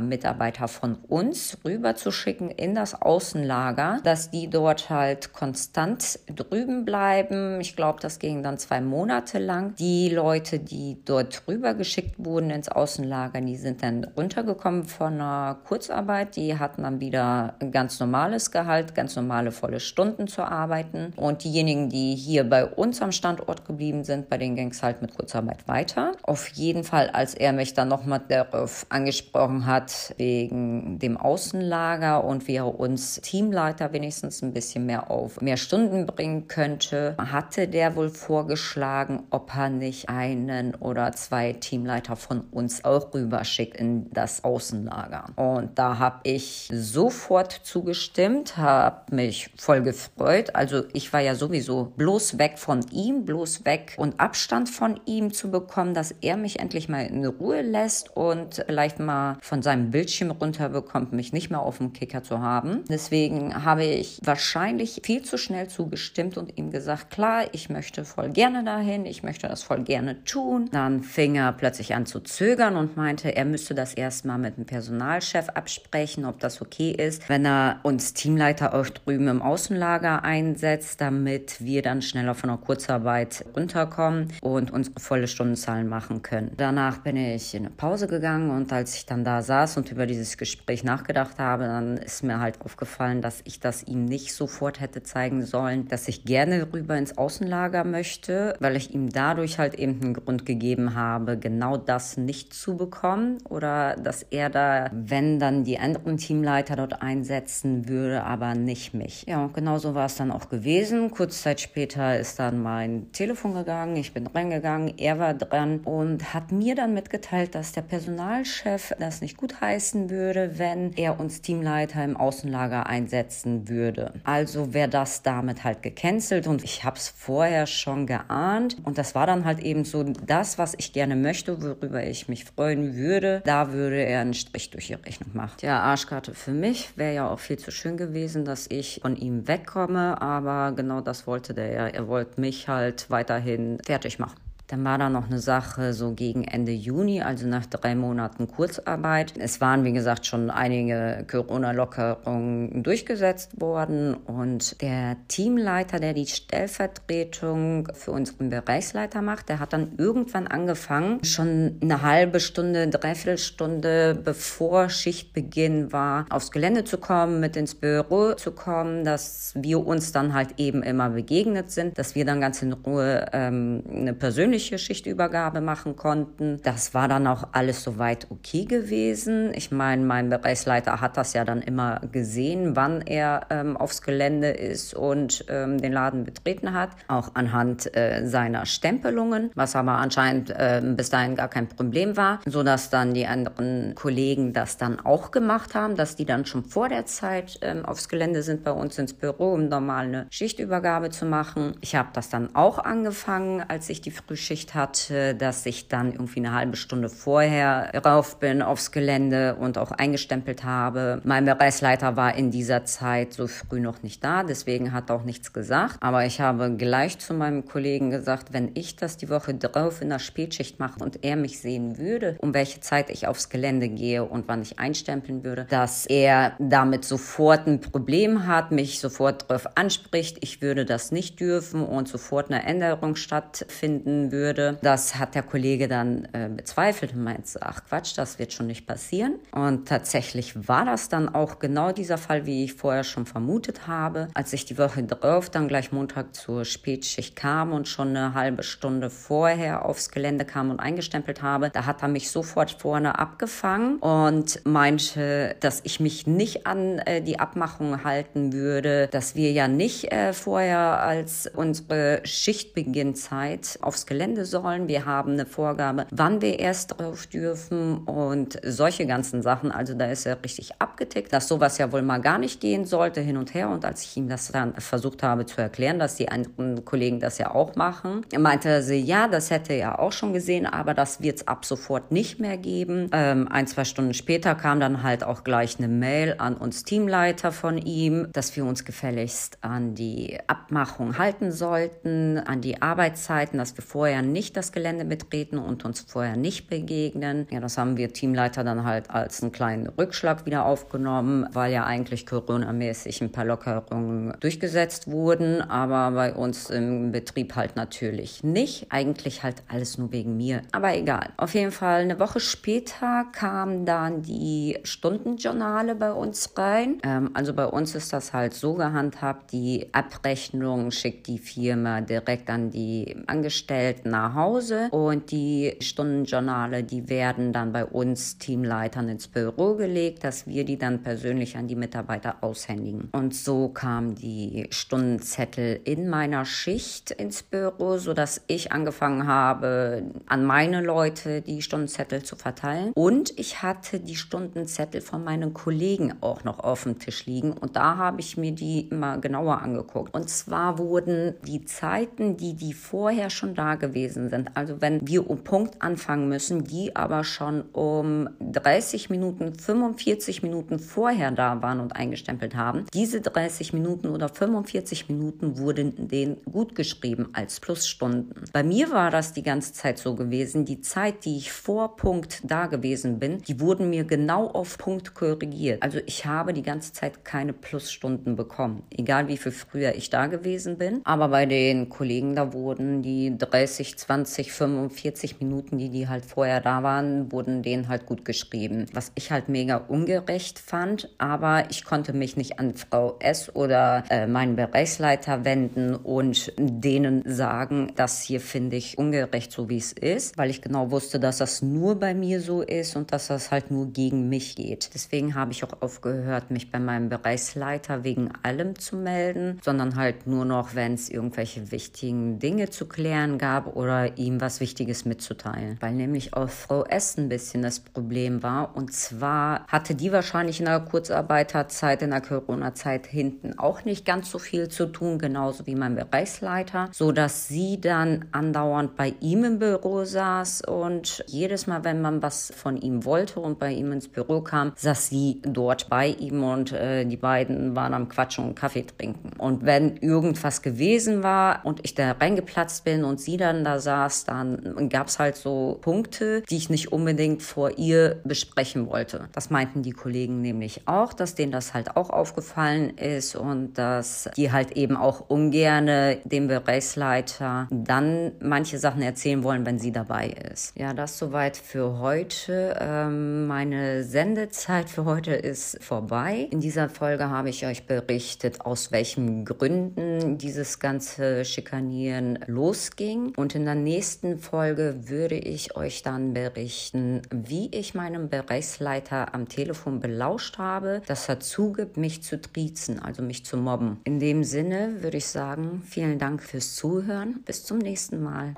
Mitarbeiter von uns rüber zu schicken in das Außenlager, dass die dort halt konstant drüben bleiben. Ich glaube, das ging dann zwei Monate lang. Die Leute, die dort rüber geschickt wurden ins Außenlager, die sind dann runtergekommen von einer Kurzarbeit. Die hatten dann wieder ein ganz normales Gehalt, ganz normale volle Stunden zu arbeiten. Und diejenigen, die hier bei uns am Standort geblieben sind, bei denen ging es halt mit Kurzarbeit weiter. Auf jeden Fall, als er mich dann nochmal darauf angesprochen hat, wegen dem Außenlager und er uns Teamleiter wenigstens ein bisschen mehr auf mehr Stunden bringen könnte, hatte der wohl vorgeschlagen, ob er nicht einen oder zwei Teamleiter von uns auch rüberschickt in das Außenlager. Und da habe ich sofort zugestimmt, habe mich voll gefreut. Also ich war ja sowieso bloß weg von ihm, bloß weg und Abstand von ihm zu bekommen, dass er mich endlich mal in Ruhe lässt und vielleicht mal von seinem Bildschirm runterbekommt, mich nicht mehr auf dem Kicker zu haben. Deswegen habe ich wahrscheinlich viel zu schnell zugestimmt und ihm gesagt, klar, ich möchte voll gerne dahin, ich möchte das voll gerne tun. Dann fing er plötzlich an zu zögern und meinte, er müsste das erstmal mit dem Personalchef absprechen, ob das okay ist, wenn er uns Teamleiter auch drüben im Außenlager einsetzt, damit wir dann schneller von der Kurzarbeit runterkommen und unsere volle Stundenzahlen machen können. Danach bin ich in eine Pause gegangen und als ich dann da saß und über dieses Gespräch nachgedacht habe, dann ist mir halt aufgefallen, dass ich das ihm nicht sofort hätte zeigen sollen, dass ich gerne rüber ins Außenlager möchte, weil ich ihm dadurch halt eben einen Grund gegeben habe, genau das nicht zu bekommen oder dass er da, wenn dann die anderen Teamleiter dort einsetzen würde, aber nicht mich. Ja, und genau so war es dann auch gewesen. Kurz Zeit später ist dann mein Telefon gegangen, ich bin reingegangen, er war dran und hat mir dann mitgeteilt, dass der Personalchef das nicht gut heißen würde, wenn er uns Teamleiter im Außenlager einsetzen würde. Also wäre das damit halt gecancelt und ich habe es vorher schon geahnt und das war dann halt eben so das, was ich gerne möchte, worüber ich mich freuen würde. Da würde er einen Strich durch die Rechnung machen. Ja, Arschkarte für mich wäre ja auch viel zu schön gewesen, dass ich von ihm wegkomme, aber genau das wollte der. Er wollte mich halt weiterhin fertig machen. Dann war da noch eine Sache so gegen Ende Juni, also nach drei Monaten Kurzarbeit. Es waren, wie gesagt, schon einige Corona-Lockerungen durchgesetzt worden und der Teamleiter, der die Stellvertretung für unseren Bereichsleiter macht, der hat dann irgendwann angefangen, schon eine halbe Stunde, dreiviertel Stunde bevor Schichtbeginn war, aufs Gelände zu kommen, mit ins Büro zu kommen, dass wir uns dann halt eben immer begegnet sind, dass wir dann ganz in Ruhe ähm, eine persönliche persönliche Schichtübergabe machen konnten. Das war dann auch alles soweit okay gewesen. Ich meine, mein Bereichsleiter hat das ja dann immer gesehen, wann er ähm, aufs Gelände ist und ähm, den Laden betreten hat, auch anhand äh, seiner Stempelungen, was aber anscheinend äh, bis dahin gar kein Problem war, sodass dann die anderen Kollegen das dann auch gemacht haben, dass die dann schon vor der Zeit ähm, aufs Gelände sind bei uns ins Büro, um normal eine Schichtübergabe zu machen. Ich habe das dann auch angefangen, als ich die Frühschicht Frühschicht hatte, dass ich dann irgendwie eine halbe Stunde vorher rauf bin aufs Gelände und auch eingestempelt habe. Mein Bereichsleiter war in dieser Zeit so früh noch nicht da, deswegen hat auch nichts gesagt. Aber ich habe gleich zu meinem Kollegen gesagt, wenn ich das die Woche drauf in der Spätschicht mache und er mich sehen würde, um welche Zeit ich aufs Gelände gehe und wann ich einstempeln würde, dass er damit sofort ein Problem hat, mich sofort darauf anspricht, ich würde das nicht dürfen und sofort eine Änderung stattfinden würde. Das hat der Kollege dann äh, bezweifelt und meinte, ach Quatsch, das wird schon nicht passieren. Und tatsächlich war das dann auch genau dieser Fall, wie ich vorher schon vermutet habe. Als ich die Woche drauf dann gleich Montag zur Spätschicht kam und schon eine halbe Stunde vorher aufs Gelände kam und eingestempelt habe, da hat er mich sofort vorne abgefangen und meinte, dass ich mich nicht an äh, die Abmachung halten würde, dass wir ja nicht äh, vorher als unsere Schichtbeginnzeit aufs Gelände Gelände sollen. Wir haben eine Vorgabe, wann wir erst drauf dürfen und solche ganzen Sachen. Also da ist er richtig abgetickt, dass sowas ja wohl mal gar nicht gehen sollte, hin und her. Und als ich ihm das dann versucht habe zu erklären, dass die anderen Kollegen das ja auch machen, meinte sie, ja, das hätte er auch schon gesehen, aber das wird es ab sofort nicht mehr geben. Ähm, ein, zwei Stunden später kam dann halt auch gleich eine Mail an uns Teamleiter von ihm, dass wir uns gefälligst an die Abmachung halten sollten, an die Arbeitszeiten, dass wir vorher nicht das Gelände betreten und uns vorher nicht begegnen. Ja, das haben wir Teamleiter dann halt als einen kleinen Rückschlag wieder aufgenommen, weil ja eigentlich Corona-mäßig ein paar Lockerungen durchgesetzt wurden, aber bei uns im Betrieb halt natürlich nicht. Eigentlich halt alles nur wegen mir, aber egal. Auf jeden Fall eine Woche später kamen dann die Stundenjournale bei uns rein. Ähm, also bei uns ist das halt so gehandhabt, die Abrechnung schickt die Firma direkt an die Angestellten nach Hause und die Stundenjournale, die werden dann bei uns Teamleitern ins Büro gelegt, dass wir die dann persönlich an die Mitarbeiter aushändigen. Und so kamen die Stundenzettel in meiner Schicht ins Büro, sodass ich angefangen habe, an meine Leute die Stundenzettel zu verteilen. Und ich hatte die Stundenzettel von meinen Kollegen auch noch auf dem Tisch liegen und da habe ich mir die immer genauer angeguckt. Und zwar wurden die Zeiten, die die vorher schon da gewesen sind, also wenn wir um Punkt anfangen müssen, die aber schon um 30 Minuten, 45 Minuten vorher da waren und eingestempelt haben, diese 30 Minuten oder 45 Minuten wurden denen gut geschrieben als Plusstunden. Bei mir war das die ganze Zeit so gewesen, die Zeit, die ich vor Punkt da gewesen bin, die wurden mir genau auf Punkt korrigiert. Also ich habe die ganze Zeit keine Plusstunden bekommen, egal wie viel früher ich da gewesen bin. Aber bei den Kollegen, da wurden die 30, 20, 45 Minuten, die die halt vorher da waren, wurden denen halt gut geschrieben. Was ich halt mega ungerecht fand, aber ich konnte mich nicht an Frau S oder äh, meinen Bereichsleiter wenden und denen sagen, das hier finde ich ungerecht, so wie es ist, weil ich genau wusste, dass das nur bei mir so ist und dass das halt nur gegen mich geht. Deswegen habe ich auch aufgehört, mich bei meinem Bereichsleiter wegen allem zu melden, sondern halt nur noch, wenn es irgendwelche wichtigen Dinge zu klären gab oder ihm was Wichtiges mitzuteilen. Weil nämlich auch Frau S. ein bisschen das Problem war. Und zwar hatte die wahrscheinlich in der Kurzarbeiterzeit, in der Corona-Zeit hinten auch nicht ganz so viel zu tun, genauso wie mein Bereichsleiter, so dass sie dann andauernd bei ihm im Büro saß und jedes Mal, wenn man was von ihm wollte und bei ihm ins Büro kam, saß sie dort bei ihm und äh, die beiden waren am Quatschen und Kaffee trinken. Und wenn irgendwas gewesen war und ich da reingeplatzt bin und sie dann da saß, dann gab es halt so Punkte, die ich nicht unbedingt vor ihr besprechen wollte. Das meinten die Kollegen nämlich auch, dass denen das halt auch aufgefallen ist und dass die halt eben auch ungerne dem Bereichsleiter dann manche Sachen erzählen wollen, wenn sie dabei ist. Ja, das soweit für heute. Ähm, meine Sendezeit für heute ist vorbei. In dieser Folge habe ich euch berichtet, aus welchen Gründen dieses ganze Schikanieren losging. Und in der nächsten Folge würde ich euch dann berichten, wie ich meinen Bereichsleiter am Telefon belauscht habe, dass er zugibt, mich zu triezen, also mich zu mobben. In dem Sinne würde ich sagen, vielen Dank fürs Zuhören. Bis zum nächsten Mal.